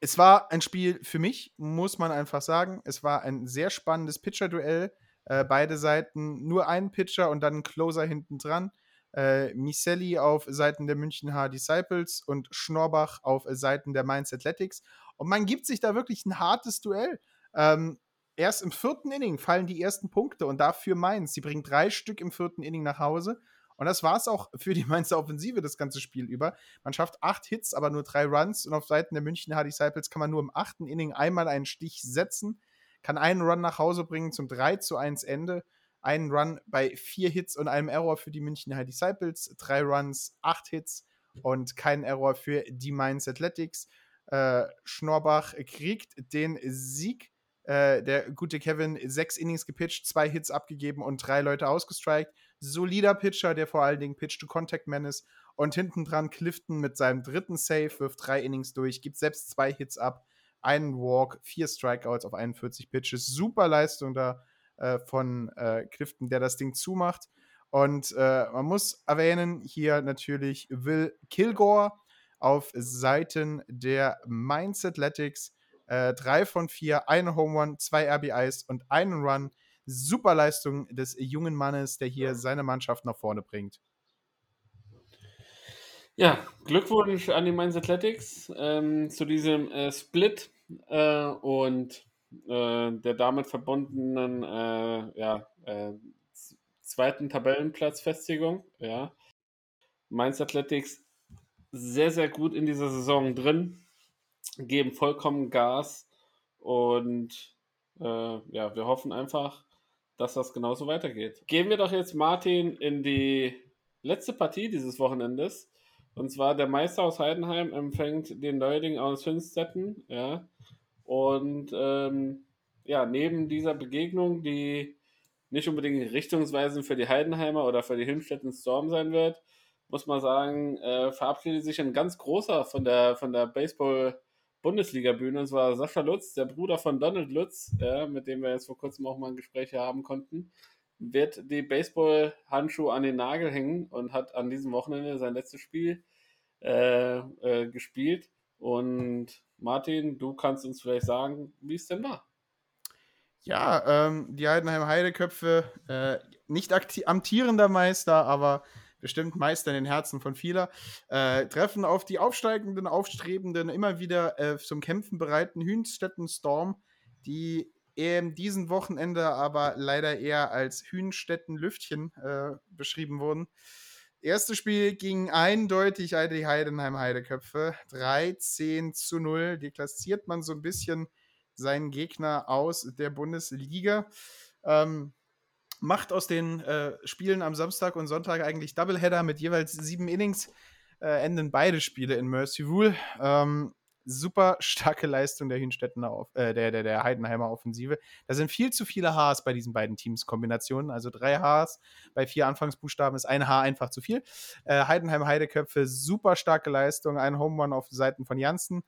es war ein Spiel für mich, muss man einfach sagen. Es war ein sehr spannendes Pitcher-Duell. Äh, beide Seiten nur ein Pitcher und dann ein Closer hinten dran. Äh, Miselli auf Seiten der München H Disciples und Schnorbach auf Seiten der Mainz Athletics. Und man gibt sich da wirklich ein hartes Duell. Ähm, erst im vierten Inning fallen die ersten Punkte und dafür Mainz. Sie bringen drei Stück im vierten Inning nach Hause. Und das war es auch für die Mainzer Offensive das ganze Spiel über. Man schafft acht Hits, aber nur drei Runs. Und auf Seiten der München H Disciples kann man nur im achten Inning einmal einen Stich setzen, kann einen Run nach Hause bringen zum 3 zu 1 Ende. Einen Run bei vier Hits und einem Error für die München High Disciples, drei Runs, acht Hits und kein Error für die Mainz Athletics. Äh, Schnorbach kriegt den Sieg äh, der gute Kevin sechs Innings gepitcht, zwei Hits abgegeben und drei Leute ausgestrikt. Solider Pitcher, der vor allen Dingen Pitch-to-Contact-Man ist. Und hinten dran Clifton mit seinem dritten Save, wirft drei Innings durch, gibt selbst zwei Hits ab, einen Walk, vier Strikeouts auf 41 Pitches. Super Leistung da äh, von äh, Clifton, der das Ding zumacht. Und äh, man muss erwähnen, hier natürlich Will Kilgore auf Seiten der Mainz Athletics äh, drei von vier, eine Home Run, zwei RBIs und einen Run. Super Leistung des jungen Mannes, der hier seine Mannschaft nach vorne bringt. Ja, Glückwunsch an die Mainz Athletics ähm, zu diesem äh, Split äh, und äh, der damit verbundenen äh, ja, zweiten Tabellenplatzfestigung. Ja. Mainz Athletics sehr, sehr gut in dieser Saison drin geben vollkommen Gas und äh, ja, wir hoffen einfach, dass das genauso weitergeht. Gehen wir doch jetzt, Martin, in die letzte Partie dieses Wochenendes. Und zwar der Meister aus Heidenheim empfängt den Neuling aus Finstetten. Ja. Und ähm, ja, neben dieser Begegnung, die nicht unbedingt richtungsweisend für die Heidenheimer oder für die Himstetten Storm sein wird, muss man sagen, äh, verabschiedet sich ein ganz großer von der, von der Baseball- Bundesliga-Bühne. Und zwar Sascha Lutz, der Bruder von Donald Lutz, ja, mit dem wir jetzt vor kurzem auch mal ein Gespräch haben konnten, wird die Baseball-Handschuhe an den Nagel hängen und hat an diesem Wochenende sein letztes Spiel äh, äh, gespielt. Und Martin, du kannst uns vielleicht sagen, wie es denn war. Ja, ähm, die Heidenheim Heideköpfe, äh, nicht amtierender Meister, aber bestimmt Meister in den Herzen von vieler, äh, treffen auf die aufsteigenden, aufstrebenden, immer wieder äh, zum Kämpfen bereiten Hünstetten Storm, die in diesem Wochenende aber leider eher als Hünstetten Lüftchen äh, beschrieben wurden. Erstes Spiel ging eindeutig an die Heidenheim Heideköpfe. 13 zu 0. Deklassiert man so ein bisschen seinen Gegner aus der Bundesliga. Ähm, macht aus den äh, Spielen am Samstag und Sonntag eigentlich Doubleheader mit jeweils sieben Innings. Äh, enden beide Spiele in Mercy Rule. Ähm, super starke Leistung der Hünstedtener, auf, äh, der, der, der Heidenheimer Offensive. Da sind viel zu viele Hs bei diesen beiden Teams-Kombinationen. Also drei Hs bei vier Anfangsbuchstaben ist ein H einfach zu viel. Äh, Heidenheim Heideköpfe, super starke Leistung. Ein Home Run auf Seiten von Janssen.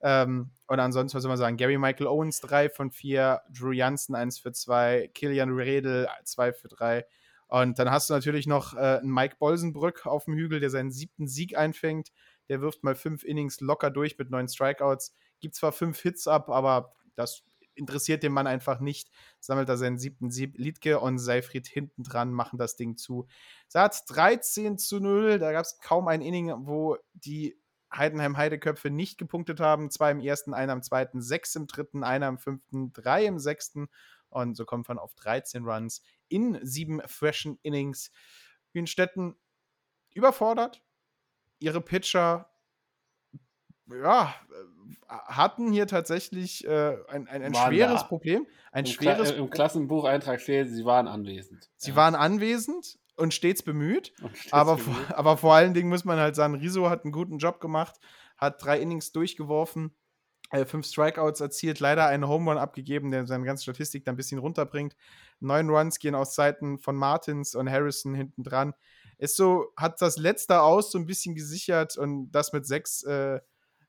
Ähm, und ansonsten, was soll man sagen? Gary Michael Owens, drei von vier. Drew Janssen, eins für zwei. Kilian Redel, zwei für drei. Und dann hast du natürlich noch äh, einen Mike Bolsenbrück auf dem Hügel, der seinen siebten Sieg einfängt der wirft mal fünf Innings locker durch mit neun Strikeouts, gibt zwar fünf Hits ab, aber das interessiert den Mann einfach nicht. Sammelt er seinen siebten Sieb. Liedke und Seifried hinten dran machen das Ding zu. Satz 13 zu 0. Da gab es kaum ein Inning, wo die Heidenheim Heideköpfe nicht gepunktet haben. Zwei im ersten, einer im zweiten, sechs im dritten, einer im fünften, drei im sechsten. Und so kommt man auf 13 Runs in sieben freshen Innings. Hünstetten überfordert, ihre Pitcher ja, hatten hier tatsächlich äh, ein, ein, ein schweres da. Problem. Ein Im, schweres Kla Im Klassenbucheintrag steht, sie waren anwesend. Sie ja. waren anwesend und stets bemüht. Und stets aber, bemüht. Vor, aber vor allen Dingen muss man halt sagen, Riso hat einen guten Job gemacht, hat drei Innings durchgeworfen, äh, fünf Strikeouts erzielt, leider einen Home Run abgegeben, der seine ganze Statistik da ein bisschen runterbringt. Neun Runs gehen aus Seiten von Martins und Harrison hinten dran ist so, hat das letzte Aus so ein bisschen gesichert und das mit sechs äh,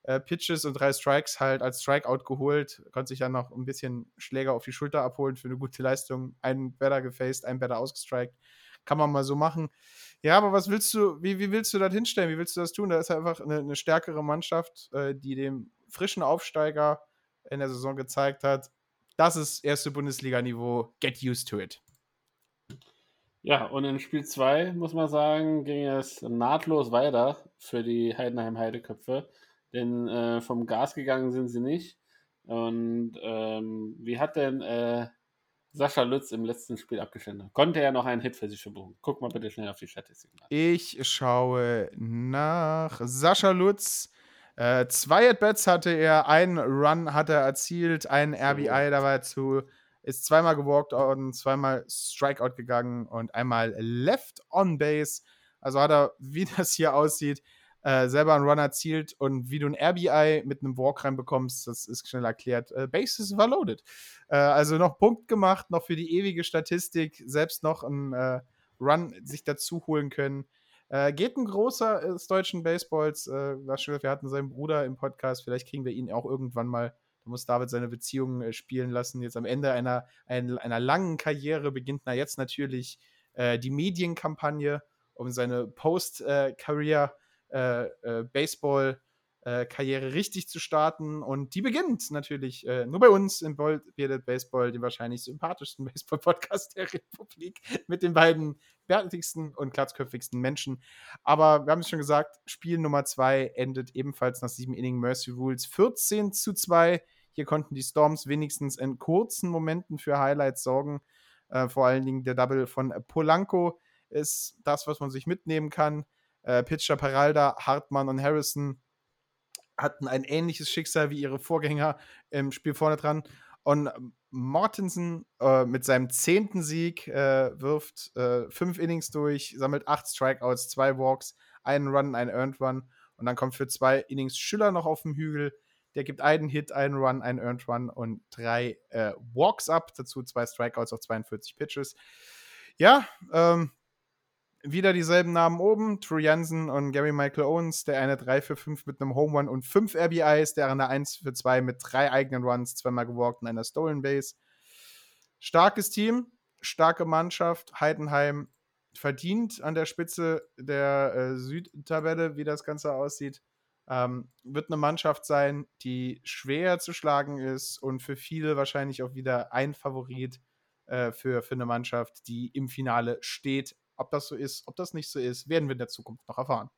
äh, Pitches und drei Strikes halt als Strikeout geholt. Konnte sich ja noch ein bisschen Schläger auf die Schulter abholen für eine gute Leistung. Einen Better gefaced, einen Better ausgestrikt. Kann man mal so machen. Ja, aber was willst du, wie, wie willst du das hinstellen? Wie willst du das tun? Da ist einfach eine, eine stärkere Mannschaft, äh, die dem frischen Aufsteiger in der Saison gezeigt hat, das ist erste Bundesliga-Niveau. Get used to it. Ja, und in Spiel 2, muss man sagen, ging es nahtlos weiter für die Heidenheim Heideköpfe. Denn äh, vom Gas gegangen sind sie nicht. Und ähm, wie hat denn äh, Sascha Lutz im letzten Spiel abgeschnitten? Konnte er noch einen Hit für sich verbuchen? Guck mal bitte schnell auf die Statistiken. Ich schaue nach. Sascha Lutz. Äh, zwei At-Bats hatte er, einen Run hat er erzielt, einen RBI, da war er zu ist zweimal gewalkt worden, zweimal Strikeout gegangen und einmal Left on Base. Also hat er, *laughs* wie das hier aussieht, äh, selber einen Run erzielt und wie du ein RBI mit einem Walk reinbekommst, das ist schnell erklärt. Äh, Bases war loaded. Äh, also noch Punkt gemacht, noch für die ewige Statistik, selbst noch einen äh, Run sich dazu holen können. Äh, geht ein großer des deutschen Baseballs. Äh, wir hatten seinen Bruder im Podcast, vielleicht kriegen wir ihn auch irgendwann mal da muss David seine Beziehung äh, spielen lassen. Jetzt am Ende einer, einer, einer langen Karriere beginnt er jetzt natürlich äh, die Medienkampagne, um seine Post-Career äh, äh, richtig zu starten. Und die beginnt natürlich äh, nur bei uns im Bearded Baseball, dem wahrscheinlich sympathischsten *laughs* Baseball-Podcast der Republik, mit den beiden bärtigsten und glatzköpfigsten Menschen. Aber wir haben es schon gesagt, Spiel Nummer zwei endet ebenfalls nach sieben Inning Mercy Rules 14 zu 2 hier konnten die Storms wenigstens in kurzen Momenten für Highlights sorgen. Äh, vor allen Dingen der Double von Polanco ist das, was man sich mitnehmen kann. Äh, Pitcher Peralda, Hartmann und Harrison hatten ein ähnliches Schicksal wie ihre Vorgänger im Spiel vorne dran. Und Mortensen äh, mit seinem zehnten Sieg äh, wirft äh, fünf Innings durch, sammelt acht Strikeouts, zwei Walks, einen Run, einen Earned Run. Und dann kommt für zwei Innings Schüller noch auf dem Hügel. Der gibt einen Hit, einen Run, einen Earned Run und drei äh, Walks ab. Dazu zwei Strikeouts auf 42 Pitches. Ja, ähm, wieder dieselben Namen oben. True Jansen und Gary Michael Owens. Der eine 3 für 5 mit einem Home Run und 5 RBIs. Der andere 1 für 2 mit drei eigenen Runs, zweimal gewalkt und einer Stolen Base. Starkes Team, starke Mannschaft. Heidenheim verdient an der Spitze der äh, Südtabelle, wie das Ganze aussieht. Ähm, wird eine Mannschaft sein, die schwer zu schlagen ist und für viele wahrscheinlich auch wieder ein Favorit äh, für, für eine Mannschaft, die im Finale steht. Ob das so ist, ob das nicht so ist, werden wir in der Zukunft noch erfahren.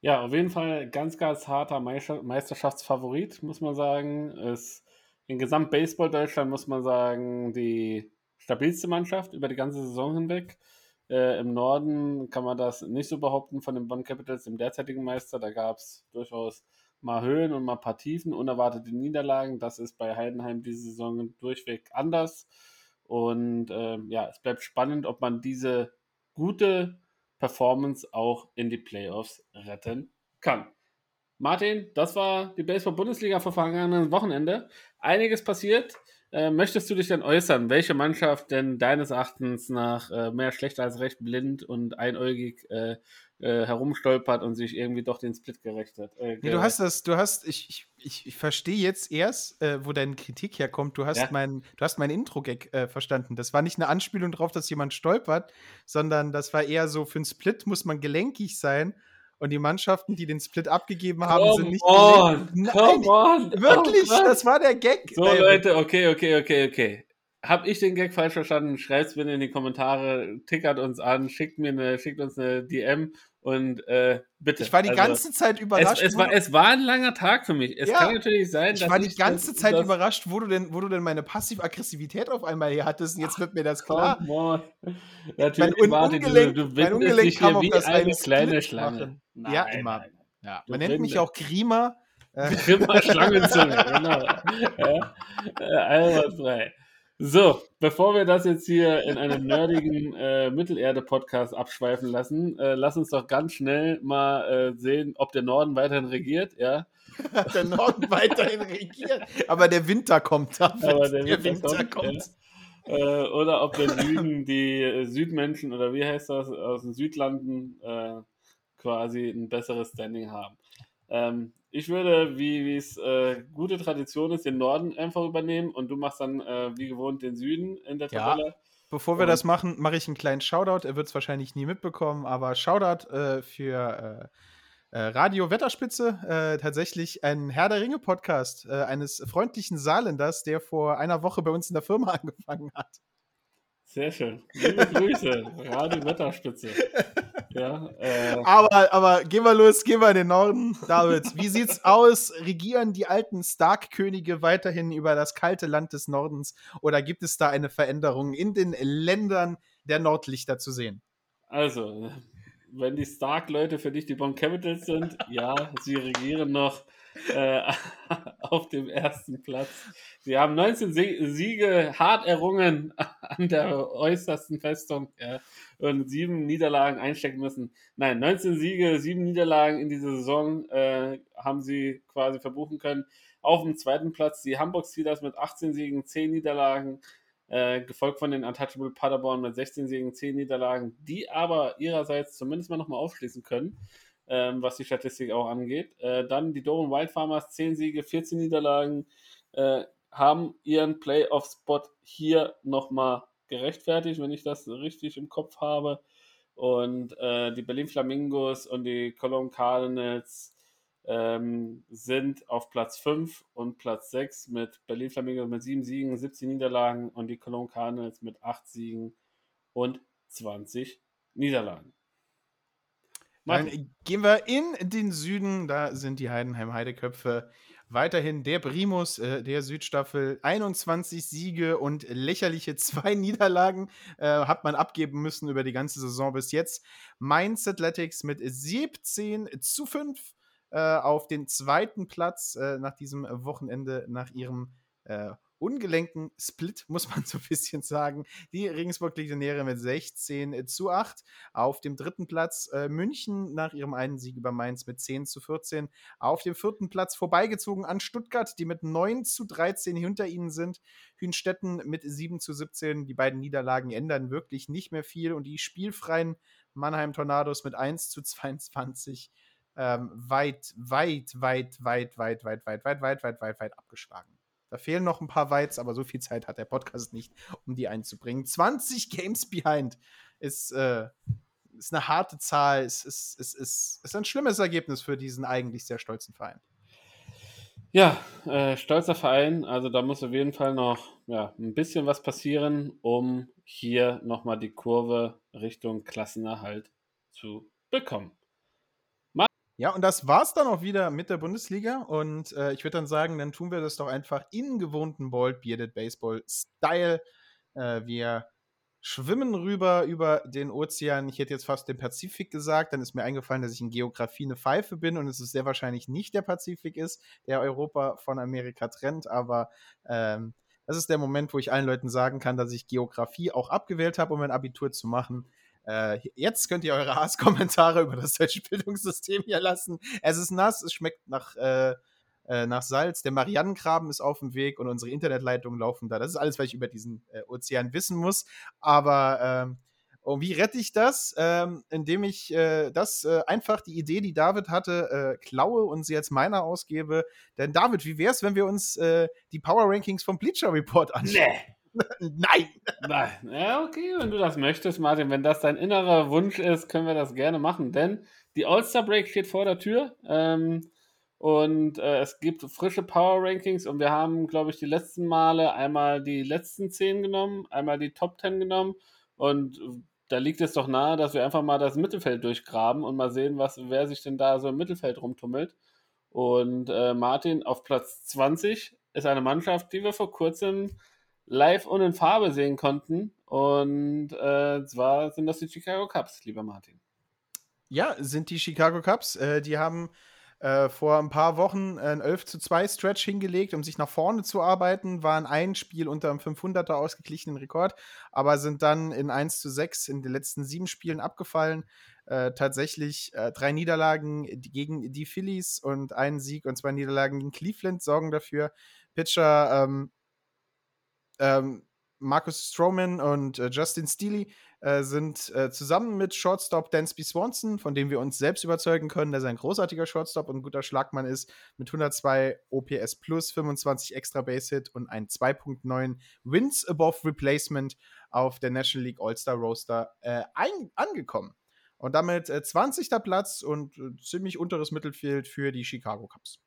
Ja, auf jeden Fall ganz, ganz harter Meisterschaftsfavorit, muss man sagen. Ist in Gesamt-Baseball Deutschland, muss man sagen, die stabilste Mannschaft über die ganze Saison hinweg. Äh, Im Norden kann man das nicht so behaupten von den Bonn Capitals, dem derzeitigen Meister. Da gab es durchaus mal Höhen und mal ein paar Tiefen, unerwartete Niederlagen. Das ist bei Heidenheim diese Saison durchweg anders. Und äh, ja, es bleibt spannend, ob man diese gute Performance auch in die Playoffs retten kann. Martin, das war die Baseball-Bundesliga vergangenen Wochenende. Einiges passiert. Äh, möchtest du dich denn äußern, welche Mannschaft denn deines Erachtens nach äh, mehr schlecht als recht blind und einäugig äh, äh herumstolpert und sich irgendwie doch den Split gerechnet? Äh, nee, du hast das, du hast, ich, ich, ich, verstehe jetzt erst, äh, wo deine Kritik herkommt. Du hast ja. mein, du hast mein Intro-Gag verstanden. Das war nicht eine Anspielung darauf, dass jemand stolpert, sondern das war eher so, für einen Split muss man gelenkig sein und die Mannschaften, die den Split abgegeben haben, come sind nicht. On, Nein, come on. Wirklich, oh, das war der Gag. So, ey. Leute, okay, okay, okay, okay. Hab ich den Gag falsch verstanden? Schreibt's mir in die Kommentare, tickert uns an, schickt mir eine, schickt uns eine DM und äh, bitte. Ich war die also, ganze Zeit überrascht. Es, es, war, es war ein langer Tag für mich. Es ja, kann natürlich sein, dass ich war die ganze das, Zeit das, überrascht, wo du denn, wo du denn meine Passiv-Aggressivität auf einmal hier hattest. Und jetzt wird mir das klar. Oh, Natürlich, mein, warte, Ungelenk, du, du mein Ungelenk kam auf das eine kleine Schlange. Nein, ja, immer. Nein. Ja, man nennt mich auch Grima. *laughs* Grima Schlangenzunge, genau. *laughs* ja, äh, einwandfrei. So, bevor wir das jetzt hier in einem nerdigen *laughs* äh, Mittelerde-Podcast abschweifen lassen, äh, lass uns doch ganz schnell mal äh, sehen, ob der Norden weiterhin regiert, ja. *laughs* der Norden weiterhin regiert. Aber der Winter kommt da. Aber der, der Winter, Winter, kommt. kommt. Ja. Äh, oder ob der Süden, die äh, Südmenschen oder wie heißt das, aus den Südlanden äh, quasi ein besseres Standing haben. Ähm, ich würde, wie es äh, gute Tradition ist, den Norden einfach übernehmen und du machst dann äh, wie gewohnt den Süden in der Tabelle. Ja. Bevor wir und das machen, mache ich einen kleinen Shoutout. Er wird es wahrscheinlich nie mitbekommen, aber Shoutout äh, für äh, äh, Radio Wetterspitze. Äh, tatsächlich ein Herr der Ringe Podcast eines freundlichen Saarländers, der vor einer Woche bei uns in der Firma *laughs* angefangen hat. Sehr schön. Liebe Grüße, Radio Wetterspitze. *laughs* Ja, äh. aber, aber gehen wir los, gehen wir in den Norden. David, wie sieht's aus? Regieren die alten Stark-Könige weiterhin über das kalte Land des Nordens oder gibt es da eine Veränderung in den Ländern der Nordlichter zu sehen? Also, wenn die Stark-Leute für dich die Bonn Capitals sind, ja, sie regieren noch äh, *laughs* auf dem ersten Platz. Sie haben 19 Siege hart errungen *laughs* an der äußersten Festung ja, und sieben Niederlagen einstecken müssen. Nein, 19 Siege, sieben Niederlagen in dieser Saison äh, haben sie quasi verbuchen können. Auf dem zweiten Platz die Hamburg Steelers mit 18 Siegen, 10 Niederlagen. Äh, gefolgt von den Untouchable Paderborn mit 16 Siegen, 10 Niederlagen, die aber ihrerseits zumindest mal nochmal aufschließen können ähm, was die Statistik auch angeht. Äh, dann die Doren Wild Farmers, 10 Siege, 14 Niederlagen, äh, haben ihren Playoff-Spot hier nochmal gerechtfertigt, wenn ich das richtig im Kopf habe. Und äh, die Berlin Flamingos und die Cologne Cardinals ähm, sind auf Platz 5 und Platz 6 mit Berlin Flamingos mit 7 Siegen, 17 Niederlagen und die Cologne Cardinals mit 8 Siegen und 20 Niederlagen. Dann gehen wir in den Süden. Da sind die Heidenheim-Heideköpfe weiterhin der Primus äh, der Südstaffel. 21 Siege und lächerliche *laughs* zwei Niederlagen äh, hat man abgeben müssen über die ganze Saison bis jetzt. Mainz Athletics mit 17 zu 5 äh, auf den zweiten Platz äh, nach diesem Wochenende, nach ihrem äh, ungelenken Split, muss man so ein bisschen sagen. Die Regensburg-Legionäre mit 16 zu 8. Auf dem dritten Platz äh, München nach ihrem einen Sieg über Mainz mit 10 zu 14. Auf dem vierten Platz vorbeigezogen an Stuttgart, die mit 9 zu 13 hinter ihnen sind. Hünstetten mit 7 zu 17. Die beiden Niederlagen ändern wirklich nicht mehr viel und die spielfreien Mannheim Tornados mit 1 zu 22 ähm, weit, weit, weit, weit, weit, weit, weit, weit, weit, weit, weit, weit abgeschlagen. Da fehlen noch ein paar Weiz, aber so viel Zeit hat der Podcast nicht, um die einzubringen. 20 Games *laughs* behind ist äh, ist eine harte Zahl, es ist, es, ist, es ist ein schlimmes Ergebnis für diesen eigentlich sehr stolzen Verein. Ja, äh, stolzer Verein. Also da muss auf jeden Fall noch ja, ein bisschen was passieren, um hier nochmal die Kurve Richtung Klassenerhalt zu bekommen. Ja, und das war's dann auch wieder mit der Bundesliga. Und äh, ich würde dann sagen, dann tun wir das doch einfach in gewohnten Bald Bearded Baseball Style. Äh, wir schwimmen rüber über den Ozean. Ich hätte jetzt fast den Pazifik gesagt. Dann ist mir eingefallen, dass ich in Geografie eine Pfeife bin und es ist sehr wahrscheinlich nicht der Pazifik ist, der Europa von Amerika trennt. Aber ähm, das ist der Moment, wo ich allen Leuten sagen kann, dass ich Geografie auch abgewählt habe, um ein Abitur zu machen. Äh, jetzt könnt ihr eure *laughs* Hasskommentare über das deutsche Bildungssystem hier lassen. Es ist nass, es schmeckt nach, äh, äh, nach Salz. Der Marianengraben ist auf dem Weg und unsere Internetleitungen laufen da. Das ist alles, was ich über diesen äh, Ozean wissen muss. Aber ähm, und wie rette ich das? Ähm, indem ich äh, das äh, einfach die Idee, die David hatte, äh, klaue und sie als meiner ausgebe. Denn David, wie wäre es, wenn wir uns äh, die Power Rankings vom Bleacher Report anschauen? Nee. Nein! Nein. Ja, okay, wenn du das möchtest, Martin. Wenn das dein innerer Wunsch ist, können wir das gerne machen. Denn die All-Star Break steht vor der Tür. Ähm, und äh, es gibt frische Power Rankings. Und wir haben, glaube ich, die letzten Male einmal die letzten 10 genommen, einmal die Top 10 genommen. Und da liegt es doch nahe, dass wir einfach mal das Mittelfeld durchgraben und mal sehen, was, wer sich denn da so im Mittelfeld rumtummelt. Und äh, Martin auf Platz 20 ist eine Mannschaft, die wir vor kurzem live und in Farbe sehen konnten. Und äh, zwar sind das die Chicago Cubs, lieber Martin. Ja, sind die Chicago Cubs. Äh, die haben äh, vor ein paar Wochen ein 11 zu 2 Stretch hingelegt, um sich nach vorne zu arbeiten, waren ein Spiel unter dem 500er ausgeglichenen Rekord, aber sind dann in 1 zu 6 in den letzten sieben Spielen abgefallen. Äh, tatsächlich äh, drei Niederlagen gegen die Phillies und einen Sieg und zwei Niederlagen gegen Cleveland sorgen dafür. Pitcher ähm, ähm, Marcus Stroman und äh, Justin Steely äh, sind äh, zusammen mit Shortstop Dansby Swanson, von dem wir uns selbst überzeugen können, dass er ein großartiger Shortstop und ein guter Schlagmann ist, mit 102 OPS plus, 25 extra Base Hit und ein 2.9 Wins above Replacement auf der National League All-Star Roster äh, angekommen. Und damit 20. Äh, Platz und äh, ziemlich unteres Mittelfeld für die Chicago Cubs.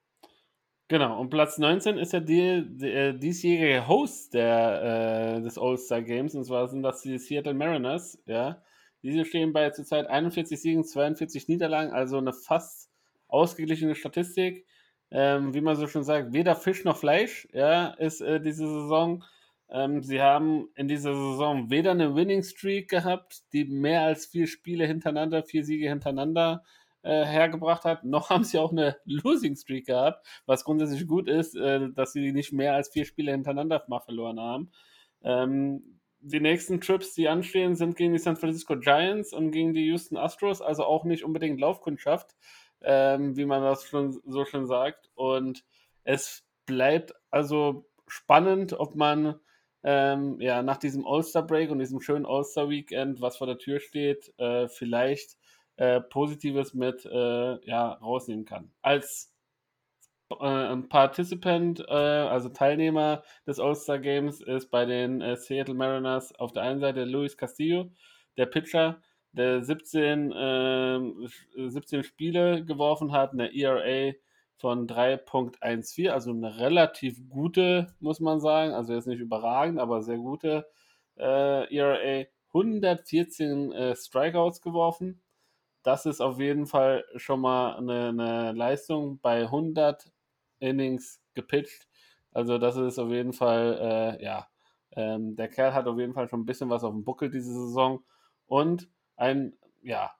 Genau, und Platz 19 ist ja die, die, äh, diesjährige Host der, äh, des All-Star Games, und zwar sind das die Seattle Mariners, ja. Diese stehen bei zurzeit 41 Siegen, 42 Niederlagen, also eine fast ausgeglichene Statistik. Ähm, wie man so schon sagt, weder Fisch noch Fleisch, ja, ist äh, diese Saison. Ähm, sie haben in dieser Saison weder eine Winning Streak gehabt, die mehr als vier Spiele hintereinander, vier Siege hintereinander äh, hergebracht hat, noch haben sie auch eine Losing Streak gehabt, was grundsätzlich gut ist, äh, dass sie nicht mehr als vier Spiele hintereinander mal verloren haben. Ähm, die nächsten Trips, die anstehen, sind gegen die San Francisco Giants und gegen die Houston Astros, also auch nicht unbedingt Laufkundschaft, ähm, wie man das schon so schön sagt. Und es bleibt also spannend, ob man ähm, ja nach diesem All-Star-Break und diesem schönen All-Star-Weekend, was vor der Tür steht, äh, vielleicht äh, Positives mit äh, ja, rausnehmen kann. Als äh, Participant, äh, also Teilnehmer des All-Star Games, ist bei den äh, Seattle Mariners auf der einen Seite Luis Castillo, der Pitcher, der 17, 17 Spiele geworfen hat, eine ERA von 3.14, also eine relativ gute, muss man sagen, also jetzt nicht überragend, aber sehr gute äh, ERA. 114 äh, Strikeouts geworfen, das ist auf jeden Fall schon mal eine, eine Leistung bei 100 Innings gepitcht. Also das ist auf jeden Fall, äh, ja, ähm, der Kerl hat auf jeden Fall schon ein bisschen was auf dem Buckel diese Saison und ein, ja,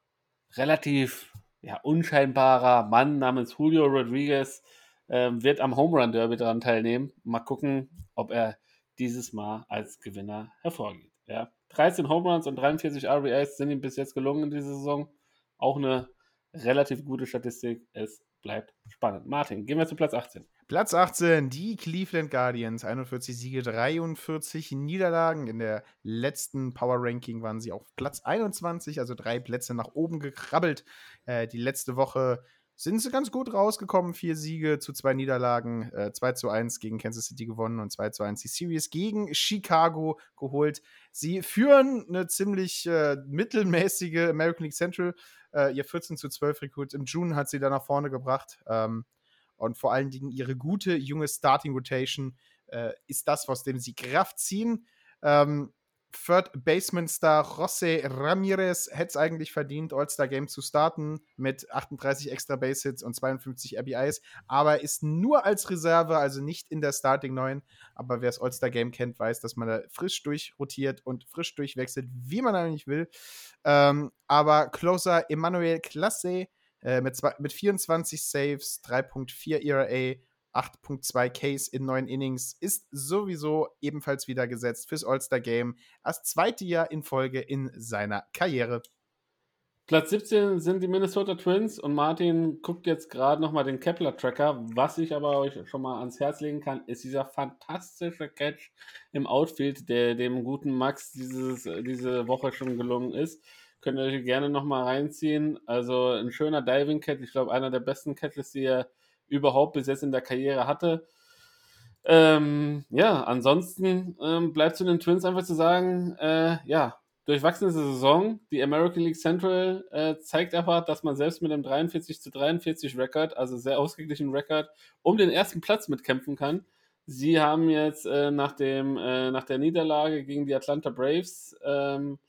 relativ ja, unscheinbarer Mann namens Julio Rodriguez ähm, wird am Home Run Derby daran teilnehmen. Mal gucken, ob er dieses Mal als Gewinner hervorgeht. Ja. 13 Home Runs und 43 RBIs sind ihm bis jetzt gelungen in dieser Saison auch eine relativ gute Statistik. Es bleibt spannend. Martin, gehen wir zu Platz 18. Platz 18, die Cleveland Guardians. 41 Siege, 43 Niederlagen. In der letzten Power Ranking waren sie auf Platz 21, also drei Plätze nach oben gekrabbelt. Äh, die letzte Woche sind sie ganz gut rausgekommen. Vier Siege zu zwei Niederlagen, äh, 2 zu 1 gegen Kansas City gewonnen und 2 zu 1 die Series gegen Chicago geholt. Sie führen eine ziemlich äh, mittelmäßige American League Central. Äh, ihr 14 zu 12 Rekrut im June hat sie da nach vorne gebracht. Ähm, und vor allen Dingen ihre gute junge Starting Rotation äh, ist das, aus dem sie Kraft ziehen. Ähm, Third Baseman Star José Ramirez hätte es eigentlich verdient, All-Star Game zu starten mit 38 extra Base Hits und 52 RBIs, aber ist nur als Reserve, also nicht in der Starting 9. Aber wer das All-Star Game kennt, weiß, dass man da frisch durchrotiert und frisch durchwechselt, wie man eigentlich will. Ähm, aber Closer Emmanuel Classe äh, mit, mit 24 Saves, 3.4 ERA 8.2 Case in neun Innings ist sowieso ebenfalls wieder gesetzt fürs All-Star-Game. Das zweite Jahr in Folge in seiner Karriere. Platz 17 sind die Minnesota Twins und Martin guckt jetzt gerade nochmal den Kepler-Tracker. Was ich aber euch schon mal ans Herz legen kann, ist dieser fantastische Catch im Outfield, der dem guten Max dieses, diese Woche schon gelungen ist. Könnt ihr euch gerne nochmal reinziehen. Also ein schöner Diving-Catch, ich glaube einer der besten Catches, die er überhaupt bis jetzt in der Karriere hatte. Ähm, ja, ansonsten ähm, bleibt zu den Twins einfach zu sagen, äh, ja, durchwachsene Saison. Die American League Central äh, zeigt einfach, dass man selbst mit einem 43 zu 43 Rekord, also sehr ausgeglichenen Rekord, um den ersten Platz mitkämpfen kann. Sie haben jetzt äh, nach, dem, äh, nach der Niederlage gegen die Atlanta Braves ähm,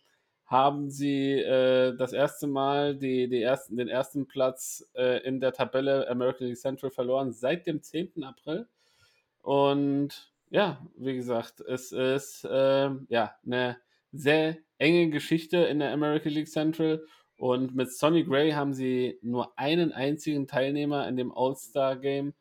haben sie äh, das erste Mal die, die ersten, den ersten Platz äh, in der Tabelle American League Central verloren seit dem 10. April. Und ja, wie gesagt, es ist äh, ja eine sehr enge Geschichte in der American League Central. Und mit Sonny Gray haben sie nur einen einzigen Teilnehmer in dem All-Star-Game.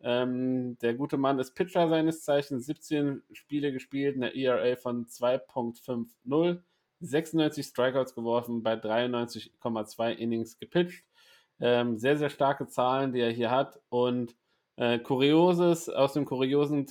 Ähm, der gute Mann ist Pitcher seines Zeichens, 17 Spiele gespielt, eine ERA von 2.50 96 Strikeouts geworfen, bei 93,2 Innings gepitcht. Ähm, sehr, sehr starke Zahlen, die er hier hat. Und äh, Kurioses aus dem kuriosen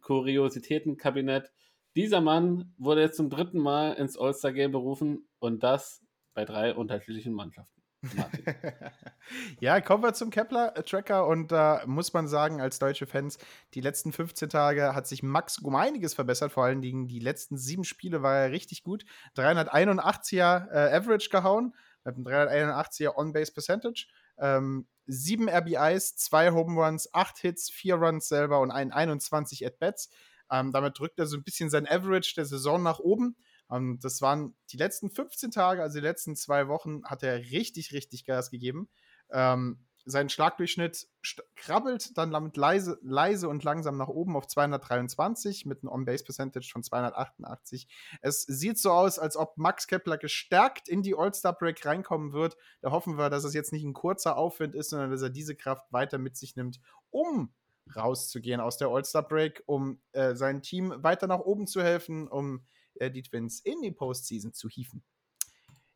Kuriositätenkabinett. Dieser Mann wurde jetzt zum dritten Mal ins All-Star-Game berufen und das bei drei unterschiedlichen Mannschaften. *laughs* ja, kommen wir zum Kepler-Tracker und da äh, muss man sagen, als deutsche Fans, die letzten 15 Tage hat sich Max um einiges verbessert, vor allen Dingen die letzten sieben Spiele war er richtig gut. 381er äh, Average gehauen, mit einem 381er On-Base Percentage. Ähm, sieben RBIs, zwei Home Runs, acht Hits, vier Runs selber und ein 21 At-Bats. Ähm, damit drückt er so ein bisschen sein Average der Saison nach oben. Und das waren die letzten 15 Tage, also die letzten zwei Wochen, hat er richtig, richtig Gas gegeben. Ähm, sein Schlagdurchschnitt krabbelt dann damit leise, leise und langsam nach oben auf 223 mit einem On-Base-Percentage von 288. Es sieht so aus, als ob Max Kepler gestärkt in die All-Star-Break reinkommen wird. Da hoffen wir, dass es jetzt nicht ein kurzer Aufwind ist, sondern dass er diese Kraft weiter mit sich nimmt, um rauszugehen aus der All-Star-Break, um äh, sein Team weiter nach oben zu helfen, um äh, die Twins in die Postseason zu hieven.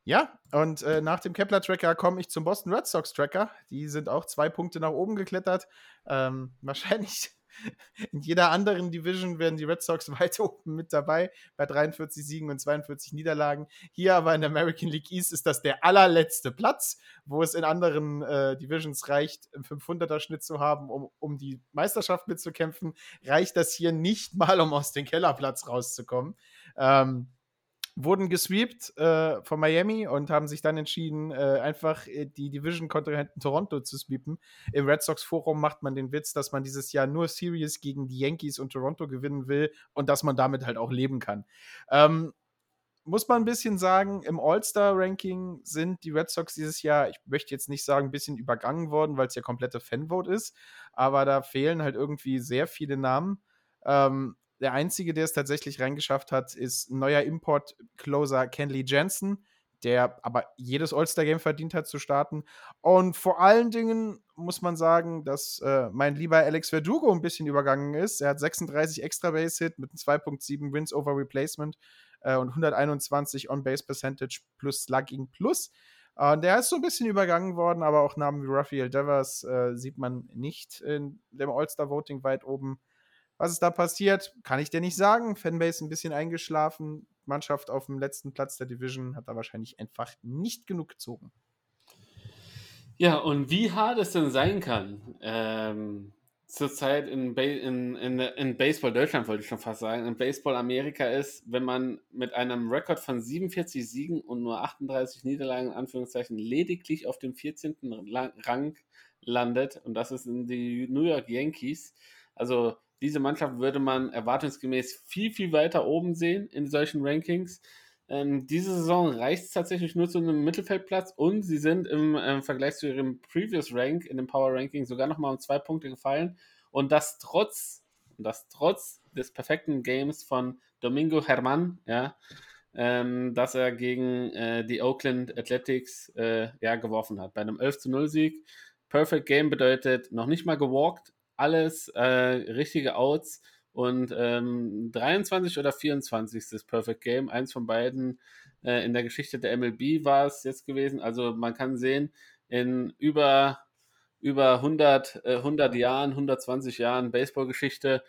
Ja, und äh, nach dem Kepler-Tracker komme ich zum Boston Red Sox-Tracker. Die sind auch zwei Punkte nach oben geklettert. Ähm, *laughs* wahrscheinlich in jeder anderen Division wären die Red Sox *laughs* weiter oben mit dabei, bei 43 Siegen und 42 Niederlagen. Hier aber in der American League East ist das der allerletzte Platz, wo es in anderen äh, Divisions reicht, einen 500er-Schnitt zu haben, um, um die Meisterschaft mitzukämpfen. Reicht das hier nicht mal, um aus dem Kellerplatz rauszukommen. Ähm, wurden gesweept äh, von Miami und haben sich dann entschieden, äh, einfach äh, die Division-Kontrahenten Toronto zu sweepen. Im Red Sox-Forum macht man den Witz, dass man dieses Jahr nur Series gegen die Yankees und Toronto gewinnen will und dass man damit halt auch leben kann. Ähm, muss man ein bisschen sagen, im All-Star-Ranking sind die Red Sox dieses Jahr, ich möchte jetzt nicht sagen, ein bisschen übergangen worden, weil es ja komplette Fanvote ist, aber da fehlen halt irgendwie sehr viele Namen. Ähm, der einzige, der es tatsächlich reingeschafft hat, ist neuer Import-Closer Kenley Jensen, der aber jedes All-Star-Game verdient hat zu starten. Und vor allen Dingen muss man sagen, dass äh, mein lieber Alex Verdugo ein bisschen übergangen ist. Er hat 36 extra Base-Hit mit einem 2.7 Wins over Replacement äh, und 121 On-Base Percentage plus Slugging plus. Uh, der ist so ein bisschen übergangen worden, aber auch Namen wie Raphael Devers äh, sieht man nicht in dem All-Star-Voting weit oben. Was ist da passiert, kann ich dir nicht sagen. Fanbase ein bisschen eingeschlafen. Mannschaft auf dem letzten Platz der Division hat da wahrscheinlich einfach nicht genug gezogen. Ja, und wie hart es denn sein kann, ähm, zurzeit in, ba in, in, in Baseball Deutschland, wollte ich schon fast sagen, in Baseball Amerika ist, wenn man mit einem Rekord von 47 Siegen und nur 38 Niederlagen, in Anführungszeichen, lediglich auf dem 14. Rang landet, und das ist in die New York Yankees. Also diese Mannschaft würde man erwartungsgemäß viel, viel weiter oben sehen in solchen Rankings. Ähm, diese Saison reicht es tatsächlich nur zu einem Mittelfeldplatz und sie sind im, ähm, Vergleich zu ihrem Previous Rank in dem Power Ranking sogar nochmal um zwei Punkte gefallen. Und das trotz, das trotz des perfekten Games von Domingo Herman, ja, ähm, dass er gegen äh, die Oakland Athletics äh, ja, geworfen hat. Bei einem 11 zu 0 Sieg. Perfect Game bedeutet noch nicht mal gewalkt, alles äh, richtige Outs und ähm, 23 oder 24 ist das Perfect Game, eins von beiden äh, in der Geschichte der MLB war es jetzt gewesen. Also man kann sehen, in über, über 100, äh, 100 Jahren, 120 Jahren Baseballgeschichte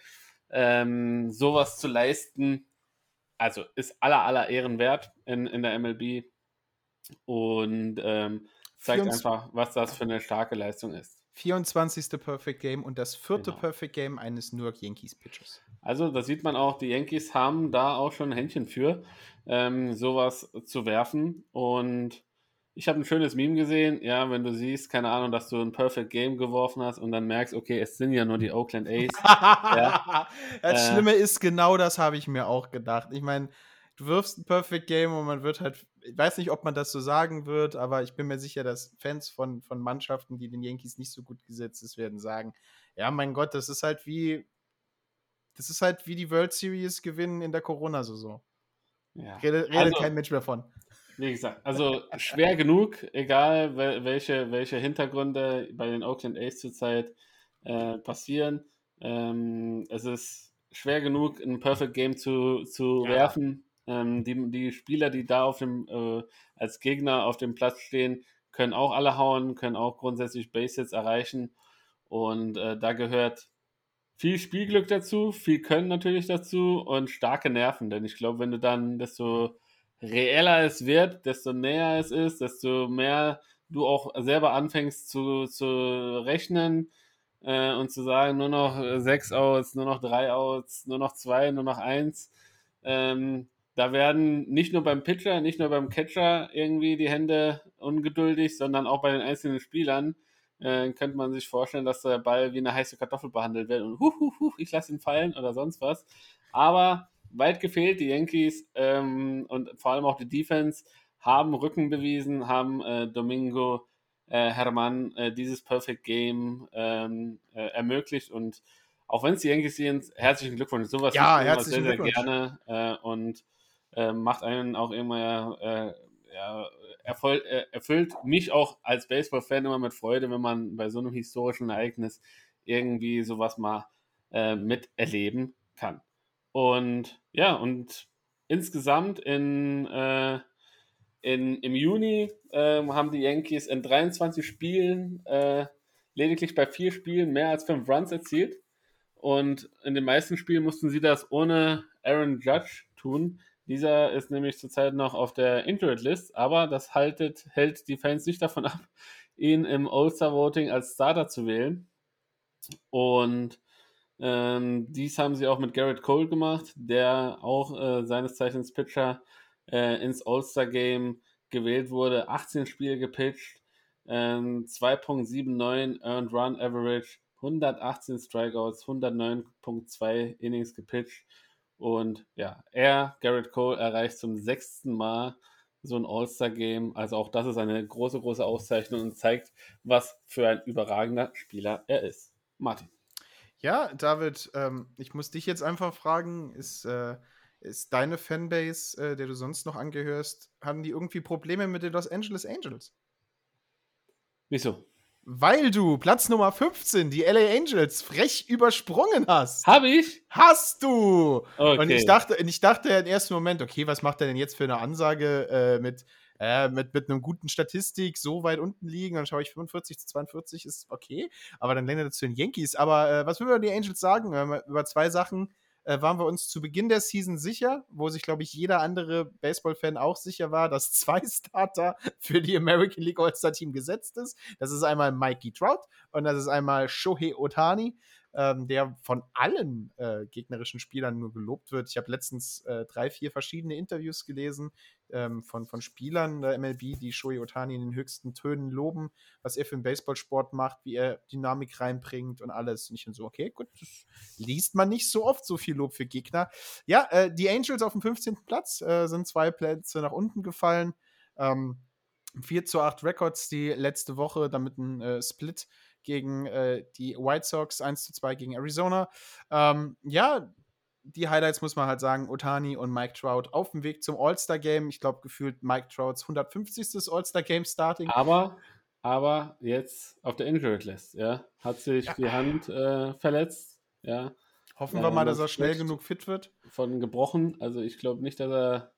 ähm, sowas zu leisten, also ist aller aller Ehren wert in, in der MLB und ähm, zeigt einfach, was das für eine starke Leistung ist. 24. Perfect Game und das vierte genau. Perfect Game eines New York Yankees Pitchers. Also, da sieht man auch, die Yankees haben da auch schon ein Händchen für, ähm, sowas zu werfen. Und ich habe ein schönes Meme gesehen. Ja, wenn du siehst, keine Ahnung, dass du ein Perfect Game geworfen hast und dann merkst, okay, es sind ja nur die Oakland A's. *laughs* ja. Das äh, Schlimme ist, genau das habe ich mir auch gedacht. Ich meine, du wirfst ein Perfect Game und man wird halt, ich weiß nicht, ob man das so sagen wird, aber ich bin mir sicher, dass Fans von, von Mannschaften, die den Yankees nicht so gut gesetzt ist, werden sagen, ja, mein Gott, das ist halt wie, das ist halt wie die World Series gewinnen in der Corona-Saison. Ja. Redet, redet also, kein Mensch mehr von. Wie gesagt, also schwer genug, egal welche, welche Hintergründe bei den Oakland A's zurzeit äh, passieren. Ähm, es ist schwer genug, ein Perfect Game zu, zu ja. werfen. Ähm, die, die Spieler, die da auf dem, äh, als Gegner auf dem Platz stehen, können auch alle hauen, können auch grundsätzlich Base-Hits erreichen. Und äh, da gehört viel Spielglück dazu, viel Können natürlich dazu und starke Nerven. Denn ich glaube, wenn du dann, desto reeller es wird, desto näher es ist, desto mehr du auch selber anfängst zu, zu rechnen äh, und zu sagen, nur noch sechs Outs, nur noch drei Outs, nur noch zwei, nur noch eins. Ähm, da werden nicht nur beim Pitcher, nicht nur beim Catcher irgendwie die Hände ungeduldig, sondern auch bei den einzelnen Spielern äh, könnte man sich vorstellen, dass der Ball wie eine heiße Kartoffel behandelt wird und huch, huch, huch, ich lasse ihn fallen oder sonst was. Aber weit gefehlt, die Yankees ähm, und vor allem auch die Defense haben Rücken bewiesen, haben äh, Domingo äh, Hermann äh, dieses Perfect Game ähm, äh, ermöglicht und auch wenn es die Yankees sind, herzlichen Glückwunsch. Sowas ja, herzlichen sehr, sehr gerne äh, und äh, macht einen auch immer äh, ja, erfüll, äh, erfüllt mich auch als Baseball-Fan immer mit Freude, wenn man bei so einem historischen Ereignis irgendwie sowas mal äh, miterleben kann. Und ja, und insgesamt in, äh, in, im Juni äh, haben die Yankees in 23 Spielen äh, lediglich bei vier Spielen mehr als fünf Runs erzielt. Und in den meisten Spielen mussten sie das ohne Aaron Judge tun. Dieser ist nämlich zurzeit noch auf der Injured-List, aber das haltet, hält die Fans nicht davon ab, *laughs* ihn im All-Star-Voting als Starter zu wählen. Und ähm, dies haben sie auch mit Garrett Cole gemacht, der auch äh, seines Zeichens Pitcher äh, ins All-Star-Game gewählt wurde. 18 Spiele gepitcht, ähm, 2.79 Earned Run Average, 118 Strikeouts, 109.2 Innings gepitcht und ja, er, Garrett Cole, erreicht zum sechsten Mal so ein All-Star-Game. Also auch das ist eine große, große Auszeichnung und zeigt, was für ein überragender Spieler er ist. Martin. Ja, David, ähm, ich muss dich jetzt einfach fragen, ist, äh, ist deine Fanbase, äh, der du sonst noch angehörst, haben die irgendwie Probleme mit den Los Angeles Angels? Wieso? Weil du Platz Nummer 15, die LA Angels, frech übersprungen hast. Habe ich? Hast du! Okay. Und ich dachte, ich dachte im ersten Moment, okay, was macht er denn jetzt für eine Ansage äh, mit, äh, mit, mit einem guten Statistik so weit unten liegen? Dann schaue ich 45 zu 42, ist okay. Aber dann lendet er zu den Yankees. Aber äh, was will man die Angels sagen? über zwei Sachen. Äh, waren wir uns zu Beginn der Season sicher, wo sich, glaube ich, jeder andere Baseball-Fan auch sicher war, dass *laughs* zwei Starter für die American League All-Star-Team gesetzt ist. Das ist einmal Mikey Trout und das ist einmal Shohei Otani ähm, der von allen äh, gegnerischen Spielern nur gelobt wird. Ich habe letztens äh, drei, vier verschiedene Interviews gelesen ähm, von, von Spielern der MLB, die Shohei Otani in den höchsten Tönen loben, was er für den Baseballsport macht, wie er Dynamik reinbringt und alles. Und ich bin so, okay, gut, das liest man nicht so oft so viel Lob für Gegner. Ja, äh, die Angels auf dem 15. Platz äh, sind zwei Plätze nach unten gefallen. Ähm, 4 zu 8 Records die letzte Woche, damit ein äh, Split gegen äh, die White Sox, 1 zu 2 gegen Arizona. Ähm, ja, die Highlights muss man halt sagen, Otani und Mike Trout auf dem Weg zum All-Star-Game. Ich glaube, gefühlt Mike Trouts 150. All-Star-Game Starting. Aber, aber jetzt auf der Injured List, ja. Hat sich ja. die Hand äh, verletzt, ja. Hoffen wir mal, dass er schnell genug fit wird. Von gebrochen. Also ich glaube nicht, dass er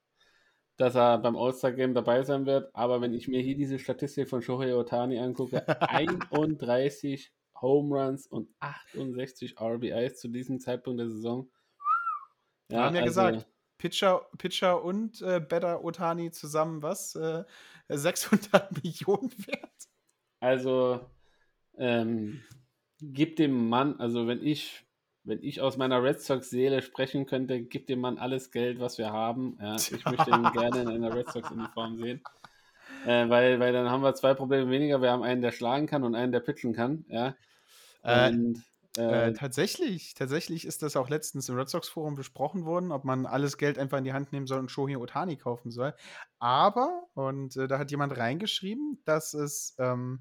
dass er beim All-Star-Game dabei sein wird. Aber wenn ich mir hier diese Statistik von Shohei Otani angucke, *laughs* 31 Home Runs und 68 RBIs zu diesem Zeitpunkt der Saison. Ja, Wir haben ja also, gesagt, Pitcher, Pitcher und äh, Better Otani zusammen, was? Äh, 600 *laughs* Millionen wert? Also, ähm, gib dem Mann, also wenn ich wenn ich aus meiner Red Sox-Seele sprechen könnte, gib dem Mann alles Geld, was wir haben. Ja, ich möchte ihn *laughs* gerne in einer Red Sox-Uniform sehen. Äh, weil, weil dann haben wir zwei Probleme weniger. Wir haben einen, der schlagen kann und einen, der pitchen kann. Ja. Äh, und, äh, äh, tatsächlich, tatsächlich ist das auch letztens im Red Sox Forum besprochen worden, ob man alles Geld einfach in die Hand nehmen soll und Shohei Otani kaufen soll. Aber, und äh, da hat jemand reingeschrieben, dass es ähm,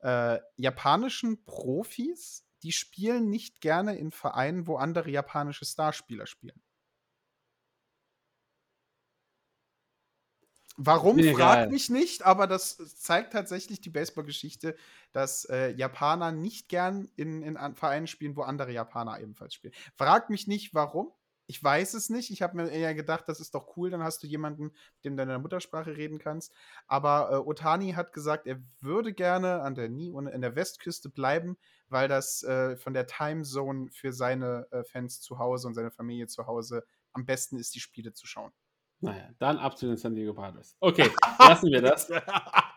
äh, japanischen Profis die spielen nicht gerne in Vereinen, wo andere japanische Starspieler spielen. Warum, fragt mich nicht, aber das zeigt tatsächlich die Baseballgeschichte, dass äh, Japaner nicht gern in, in Vereinen spielen, wo andere Japaner ebenfalls spielen. Fragt mich nicht, warum. Ich weiß es nicht. Ich habe mir eher gedacht, das ist doch cool, dann hast du jemanden, mit dem du in deiner Muttersprache reden kannst. Aber äh, Otani hat gesagt, er würde gerne an der Nie und in der Westküste bleiben, weil das äh, von der Timezone für seine äh, Fans zu Hause und seine Familie zu Hause am besten ist, die Spiele zu schauen. Naja, dann ab zu den San Diego Padres. Okay, *laughs* lassen wir das.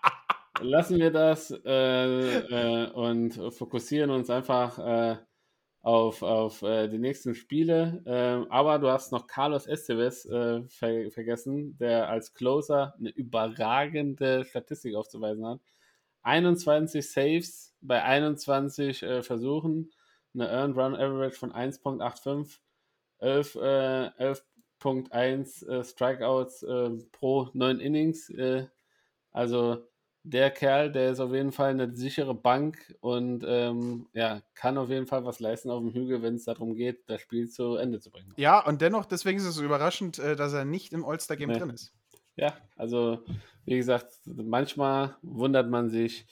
*laughs* lassen wir das äh, äh, und fokussieren uns einfach äh, auf, auf äh, die nächsten Spiele. Ähm, aber du hast noch Carlos Esteves äh, ver vergessen, der als Closer eine überragende Statistik aufzuweisen hat. 21 Saves bei 21 äh, Versuchen, eine Earned Run Average von 1.85, 11, 11.1 äh, Strikeouts äh, pro 9 Innings. Äh, also der Kerl, der ist auf jeden Fall eine sichere Bank und ähm, ja, kann auf jeden Fall was leisten auf dem Hügel, wenn es darum geht, das Spiel zu Ende zu bringen. Ja, und dennoch, deswegen ist es so überraschend, äh, dass er nicht im All-Star-Game nee. drin ist. Ja, also wie gesagt, manchmal wundert man sich,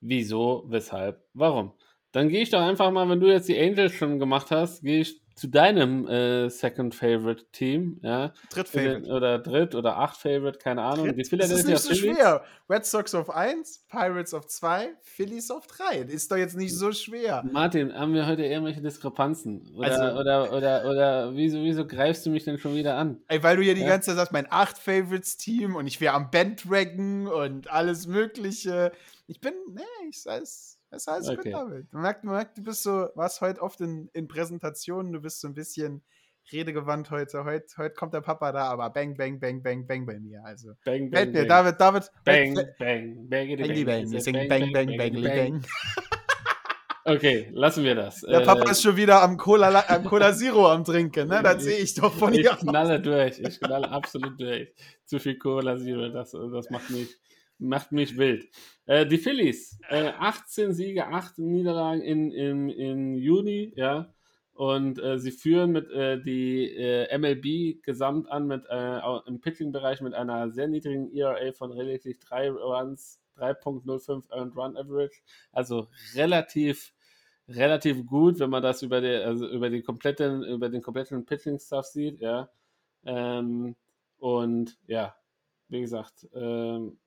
wieso, weshalb, warum. Dann gehe ich doch einfach mal, wenn du jetzt die Angels schon gemacht hast, gehe ich zu deinem äh, Second Favorite Team, ja. Dritt Favorite. Oder Dritt oder Acht Favorite, keine Ahnung. Dritt? Die Philadelphia das ist nicht so Phillies. schwer. Red Sox auf 1, Pirates auf 2, Phillies auf 3. Ist doch jetzt nicht so schwer. Martin, haben wir heute irgendwelche Diskrepanzen? Oder, also, oder, oder, oder wieso, wieso greifst du mich denn schon wieder an? Ey, weil du ja? die ganze Zeit sagst, mein 8 Favorites Team und ich wäre am Bandwagon und alles Mögliche. Ich bin, nee, ich weiß das ist alles okay. gut damit. Man merkt, man merkt, du bist so, warst heute oft in, in Präsentationen, du bist so ein bisschen redegewandt heute. Heute, heute kommt der Papa da, aber bang, bang, bang, bang, bang bei mir. Also. Bang, bang, mir. David, David. Bang, bang, bang, bang, bang, bang. Singen bang, bang, bang, bang. Okay, lassen wir das. Der Papa ist schon wieder am Cola, am Cola Zero am Trinken, ne? Das sehe ich doch von hier. Ich knalle durch, ich knalle absolut durch. Zu viel Cola Zero, das, das macht mich macht mich wild. Äh, die Phillies, äh, 18 Siege, 8 Niederlagen in, in, in Juni, ja. Und äh, sie führen mit äh, die äh, MLB gesamt an mit äh, im Pitching-Bereich mit einer sehr niedrigen ERA von relativ 3 Runs, 3.05 Earned Run Average. Also relativ relativ gut, wenn man das über die, also über die kompletten, über den kompletten Pitching-Stuff sieht, ja. Ähm, und ja, wie gesagt, ähm,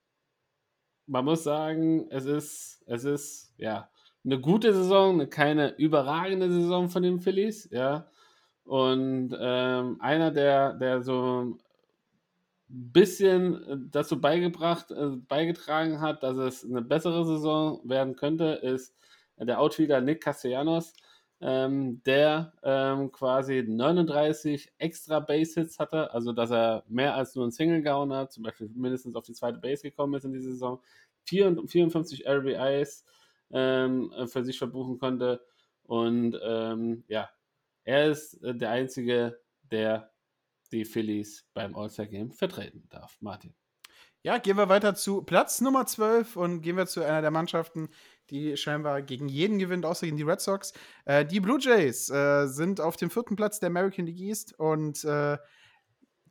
man muss sagen, es ist, es ist, ja, eine gute Saison, keine überragende Saison von den Phillies, ja. Und ähm, einer, der, der so ein bisschen dazu beigebracht, äh, beigetragen hat, dass es eine bessere Saison werden könnte, ist der Outfielder Nick Castellanos, ähm, der ähm, quasi 39 extra Base-Hits hatte, also dass er mehr als nur ein Single gehauen hat, zum Beispiel mindestens auf die zweite Base gekommen ist in dieser Saison, 54 RBIs ähm, für sich verbuchen konnte und ähm, ja, er ist äh, der Einzige, der die Phillies beim All-Star-Game vertreten darf. Martin. Ja, gehen wir weiter zu Platz Nummer 12 und gehen wir zu einer der Mannschaften, die scheinbar gegen jeden gewinnt, außer gegen die Red Sox. Äh, die Blue Jays äh, sind auf dem vierten Platz der American League East und äh,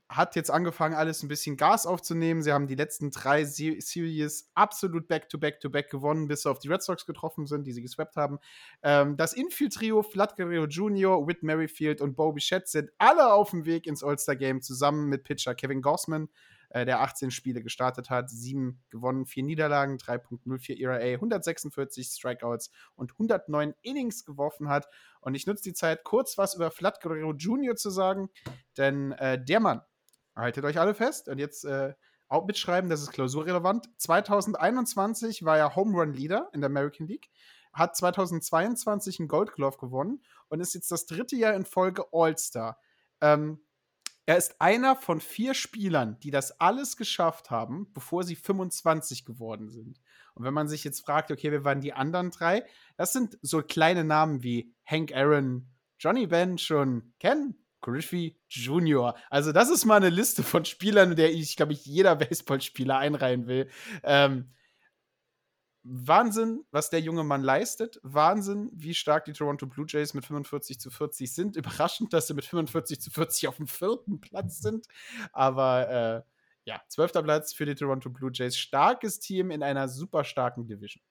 hat jetzt angefangen, alles ein bisschen Gas aufzunehmen. Sie haben die letzten drei Se Series absolut back-to-back-to-back -back gewonnen, bis sie auf die Red Sox getroffen sind, die sie geswappt haben. Ähm, das Infield-Trio, Vlad Guerrero Jr., Whit Merrifield und Bobby Shett sind alle auf dem Weg ins All-Star-Game zusammen mit Pitcher Kevin Gossman, äh, der 18 Spiele gestartet hat, sieben gewonnen, vier Niederlagen, 3.04 ERA, 146 Strikeouts und 109 Innings geworfen hat. Und ich nutze die Zeit, kurz was über Vlad Guerrero Jr. zu sagen, denn äh, der Mann haltet euch alle fest und jetzt äh, auch mitschreiben, das ist klausurrelevant. 2021 war er Home Run Leader in der American League, hat 2022 einen Gold Glove gewonnen und ist jetzt das dritte Jahr in Folge All-Star. Ähm, er ist einer von vier Spielern, die das alles geschafft haben, bevor sie 25 geworden sind. Und wenn man sich jetzt fragt, okay, wer waren die anderen drei? Das sind so kleine Namen wie Hank Aaron, Johnny Bench und Ken Griffey Jr. Also, das ist mal eine Liste von Spielern, der ich, glaube ich, jeder Baseballspieler einreihen will. Ähm, Wahnsinn, was der junge Mann leistet. Wahnsinn, wie stark die Toronto Blue Jays mit 45 zu 40 sind. *laughs* Überraschend, dass sie mit 45 zu 40 auf dem vierten Platz sind. Aber äh, ja, zwölfter Platz für die Toronto Blue Jays. Starkes Team in einer super starken Division.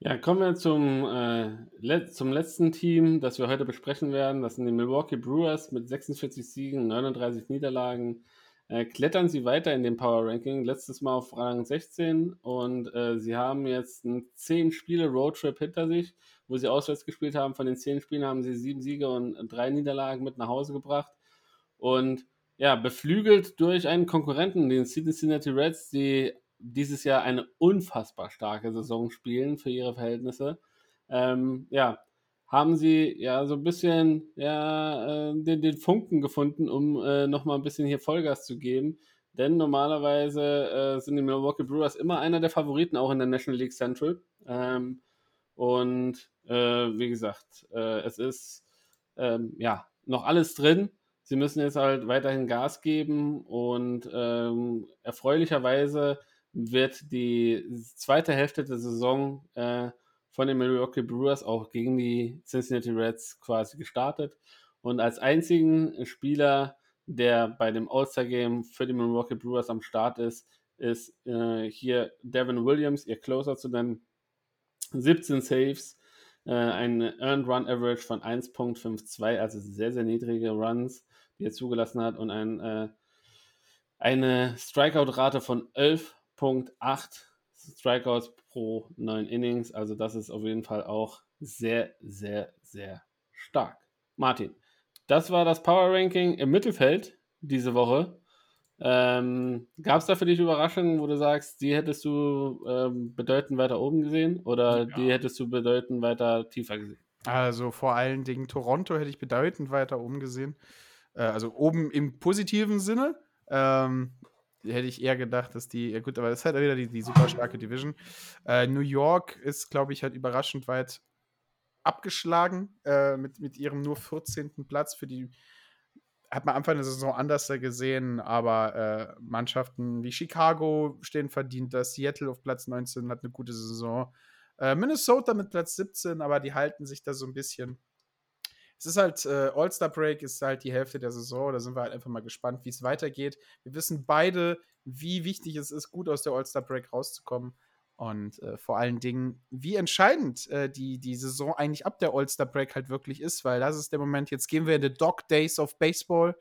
Ja, kommen wir zum, äh, let zum letzten Team, das wir heute besprechen werden. Das sind die Milwaukee Brewers mit 46 Siegen, 39 Niederlagen. Äh, klettern sie weiter in dem Power Ranking, letztes Mal auf Rang 16 und äh, sie haben jetzt einen 10 Spiele Roadtrip hinter sich, wo sie auswärts gespielt haben. Von den 10 Spielen haben sie sieben Siege und drei Niederlagen mit nach Hause gebracht. Und ja, beflügelt durch einen Konkurrenten, den Cincinnati Reds, die dieses Jahr eine unfassbar starke Saison spielen für ihre Verhältnisse. Ähm, ja, haben sie ja so ein bisschen ja, äh, den, den, Funken gefunden, um äh, nochmal ein bisschen hier Vollgas zu geben. Denn normalerweise äh, sind die Milwaukee Brewers immer einer der Favoriten, auch in der National League Central. Ähm, und äh, wie gesagt, äh, es ist ähm, ja noch alles drin. Sie müssen jetzt halt weiterhin Gas geben und ähm, erfreulicherweise wird die zweite Hälfte der Saison äh, von den Milwaukee Brewers auch gegen die Cincinnati Reds quasi gestartet. Und als einzigen Spieler, der bei dem All-Star-Game für die Milwaukee Brewers am Start ist, ist äh, hier Devin Williams, ihr Closer zu nennen. 17 Saves, äh, ein Earned Run Average von 1.52, also sehr, sehr niedrige Runs, die er zugelassen hat und ein, äh, eine Strikeout-Rate von 11 8 Strikeouts pro 9 Innings. Also das ist auf jeden Fall auch sehr, sehr, sehr stark. Martin, das war das Power Ranking im Mittelfeld diese Woche. Ähm, Gab es da für dich Überraschungen, wo du sagst, die hättest du ähm, bedeutend weiter oben gesehen oder ja. die hättest du bedeutend weiter tiefer gesehen? Also vor allen Dingen Toronto hätte ich bedeutend weiter oben gesehen. Äh, also oben im positiven Sinne. Ähm, hätte ich eher gedacht, dass die, ja gut, aber das ist halt wieder die, die super starke Division. Äh, New York ist, glaube ich, halt überraschend weit abgeschlagen äh, mit, mit ihrem nur 14. Platz für die hat man Anfang der Saison anders gesehen, aber äh, Mannschaften wie Chicago stehen verdient, dass Seattle auf Platz 19 hat eine gute Saison. Äh, Minnesota mit Platz 17, aber die halten sich da so ein bisschen es ist halt, äh, All-Star Break ist halt die Hälfte der Saison. Da sind wir halt einfach mal gespannt, wie es weitergeht. Wir wissen beide, wie wichtig es ist, gut aus der All-Star Break rauszukommen. Und äh, vor allen Dingen, wie entscheidend äh, die, die Saison eigentlich ab der All-Star Break halt wirklich ist, weil das ist der Moment, jetzt gehen wir in the Dog Days of Baseball.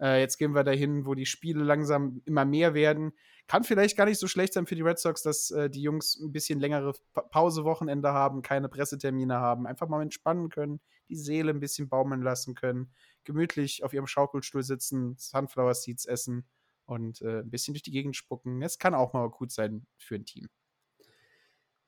Äh, jetzt gehen wir dahin, wo die Spiele langsam immer mehr werden. Kann vielleicht gar nicht so schlecht sein für die Red Sox, dass äh, die Jungs ein bisschen längere Pa- Pausewochenende haben, keine Pressetermine haben, einfach mal entspannen können, die Seele ein bisschen baumeln lassen können, gemütlich auf ihrem Schaukelstuhl sitzen, Sunflower Seeds essen und äh, ein bisschen durch die Gegend spucken. Das kann auch mal gut sein für ein Team.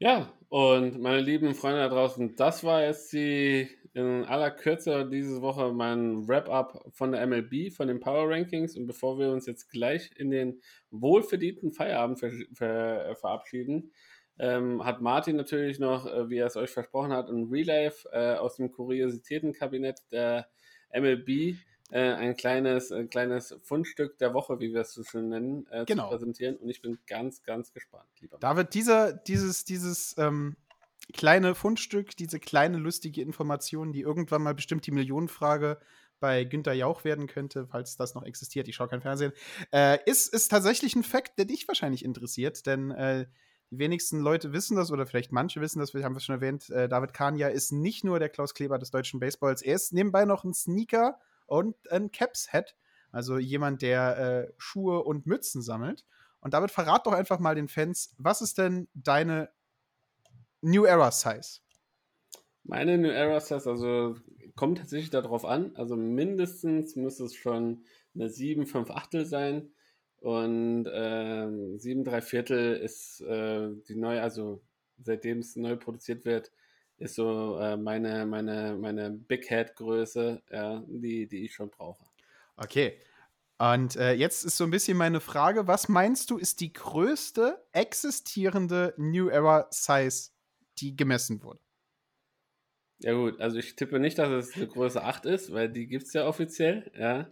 Ja, und meine lieben Freunde da draußen, das war jetzt die in aller Kürze diese Woche mein Wrap-up von der MLB, von den Power Rankings. Und bevor wir uns jetzt gleich in den wohlverdienten Feierabend ver ver verabschieden, ähm, hat Martin natürlich noch, äh, wie er es euch versprochen hat, ein Relive äh, aus dem Kuriositätenkabinett der MLB. Äh, ein kleines, ein kleines Fundstück der Woche, wie wir es so schön nennen, äh, Genau. zu präsentieren. Und ich bin ganz, ganz gespannt, lieber David, dieser, dieses, dieses ähm, kleine Fundstück, diese kleine lustige Information, die irgendwann mal bestimmt die Millionenfrage bei Günter Jauch werden könnte, falls das noch existiert, ich schaue kein Fernsehen, äh, ist, ist tatsächlich ein Fakt, der dich wahrscheinlich interessiert, denn äh, die wenigsten Leute wissen das oder vielleicht manche wissen das, wir haben es schon erwähnt, äh, David Kania ist nicht nur der Klaus Kleber des deutschen Baseballs, er ist nebenbei noch ein Sneaker und ein Caps-Head, also jemand, der äh, Schuhe und Mützen sammelt. Und damit verrat doch einfach mal den Fans, was ist denn deine New Era Size? Meine New Era Size, also kommt tatsächlich darauf an. Also mindestens müsste es schon eine 7, 5 Achtel sein. Und ähm, 7, 3 Viertel ist äh, die neue, also seitdem es neu produziert wird, ist so äh, meine, meine, meine Big Head Größe, ja, die, die ich schon brauche. Okay. Und äh, jetzt ist so ein bisschen meine Frage: Was meinst du, ist die größte existierende New Era Size, die gemessen wurde? Ja gut, also ich tippe nicht, dass es eine Größe 8 ist, weil die gibt es ja offiziell, ja.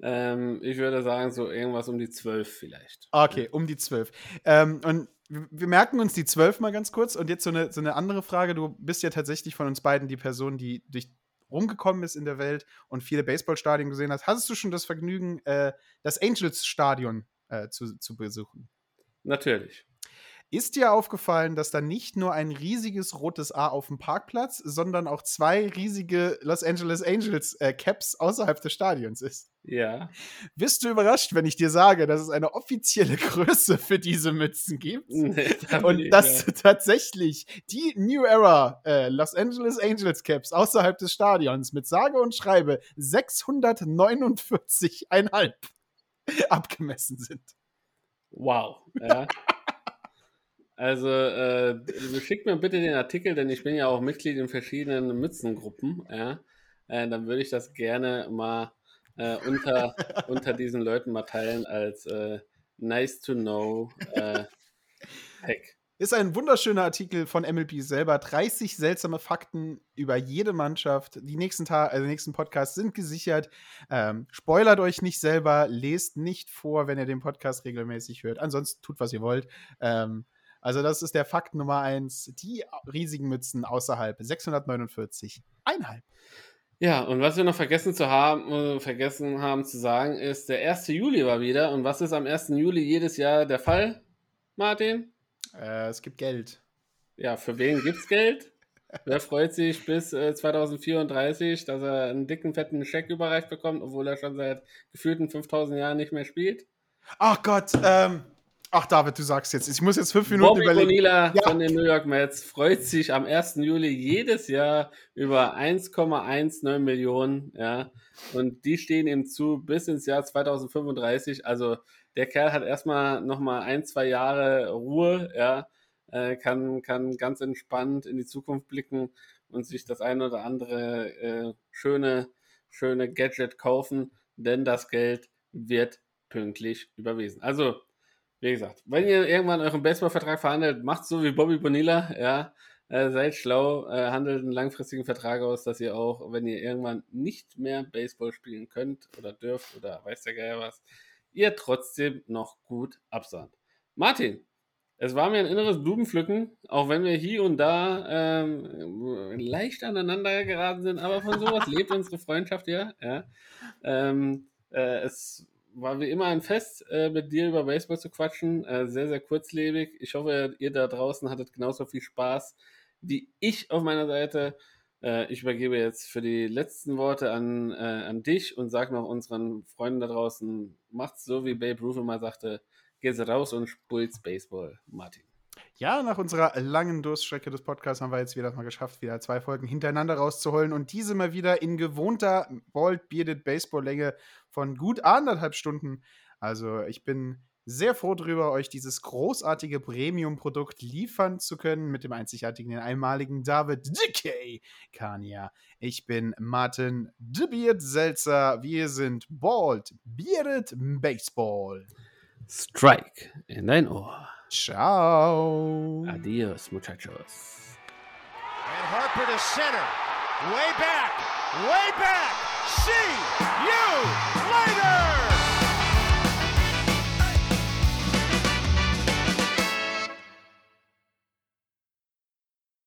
Ähm, ich würde sagen, so irgendwas um die 12 vielleicht. Okay, um die 12. Ähm, und wir merken uns die 12 mal ganz kurz. Und jetzt so eine, so eine andere Frage. Du bist ja tatsächlich von uns beiden die Person, die durch rumgekommen ist in der Welt und viele Baseballstadien gesehen hat. Hattest du schon das Vergnügen, äh, das Angels-Stadion äh, zu, zu besuchen? Natürlich. Ist dir aufgefallen, dass da nicht nur ein riesiges rotes A auf dem Parkplatz, sondern auch zwei riesige Los Angeles Angels äh, Caps außerhalb des Stadions ist? Ja. Bist du überrascht, wenn ich dir sage, dass es eine offizielle *laughs* Größe für diese Mützen gibt? Nee, *laughs* Und dass ja. tatsächlich die New Era äh, Los Angeles Angels Caps außerhalb des Stadions mit sage und schreibe 649,5 *laughs* abgemessen sind. Wow. Ja. Also, äh, schickt mir bitte den Artikel, denn ich bin ja auch Mitglied in verschiedenen Mützengruppen. Ja. Äh, dann würde ich das gerne mal äh, unter, unter diesen Leuten mal teilen als äh, nice to know äh, Hack. Ist ein wunderschöner Artikel von MLB selber. 30 seltsame Fakten über jede Mannschaft. Die nächsten Tage, also nächsten Podcasts sind gesichert. Ähm, spoilert euch nicht selber, lest nicht vor, wenn ihr den Podcast regelmäßig hört. Ansonsten tut, was ihr wollt. Ähm, also, das ist der Fakt Nummer eins. Die riesigen Mützen außerhalb 649. Einhalb. Ja, und was wir noch vergessen zu haben, äh, vergessen haben zu sagen, ist, der 1. Juli war wieder. Und was ist am 1. Juli jedes Jahr der Fall, Martin? Äh, es gibt Geld. Ja, für wen gibt's Geld? Wer freut sich bis äh, 2034, dass er einen dicken, fetten Scheck überreicht bekommt, obwohl er schon seit gefühlten 5000 Jahren nicht mehr spielt? Ach Gott, ähm. Ach, David, du sagst jetzt. Ich muss jetzt fünf Minuten Bobby überlegen. Bonilla Ja. von den New York Mets freut sich am 1. Juli jedes Jahr über 1,19 Millionen, ja. Und die stehen ihm zu bis ins Jahr 2035. Also der Kerl hat erstmal nochmal ein, zwei Jahre Ruhe, ja. Äh, kann, kann ganz entspannt in die Zukunft blicken und sich das eine oder andere äh, schöne, schöne Gadget kaufen, denn das Geld wird pünktlich überwiesen. Also, wie gesagt, wenn ihr irgendwann euren Baseballvertrag verhandelt, macht so wie Bobby Bonilla, ja. Äh, seid schlau, äh, handelt einen langfristigen Vertrag aus, dass ihr auch, wenn ihr irgendwann nicht mehr Baseball spielen könnt oder dürft oder weiß der Geier was, ihr trotzdem noch gut absahnt. Martin, es war mir ein inneres Blumenpflücken, auch wenn wir hier und da ähm, leicht aneinander geraten sind, aber von sowas lebt unsere Freundschaft ja. ja. Ähm, äh, es war wie immer ein Fest, äh, mit dir über Baseball zu quatschen. Äh, sehr, sehr kurzlebig. Ich hoffe, ihr da draußen hattet genauso viel Spaß wie ich auf meiner Seite. Äh, ich übergebe jetzt für die letzten Worte an, äh, an dich und sag noch unseren Freunden da draußen, macht's so, wie Babe Ruth immer sagte, gehst raus und spielst Baseball, Martin. Ja, nach unserer langen Durststrecke des Podcasts haben wir jetzt wieder mal geschafft, wieder zwei Folgen hintereinander rauszuholen und diese mal wieder in gewohnter Bald Bearded Baseball-Länge von gut anderthalb Stunden. Also ich bin sehr froh darüber, euch dieses großartige Premium-Produkt liefern zu können mit dem einzigartigen, den einmaligen David Decay Kania. Ich bin Martin The Beard Seltzer. Wir sind Bald Bearded Baseball. Strike in dein Ohr. Ciao. Adios, muchachos. And Harper to center. Way back. Way back. See you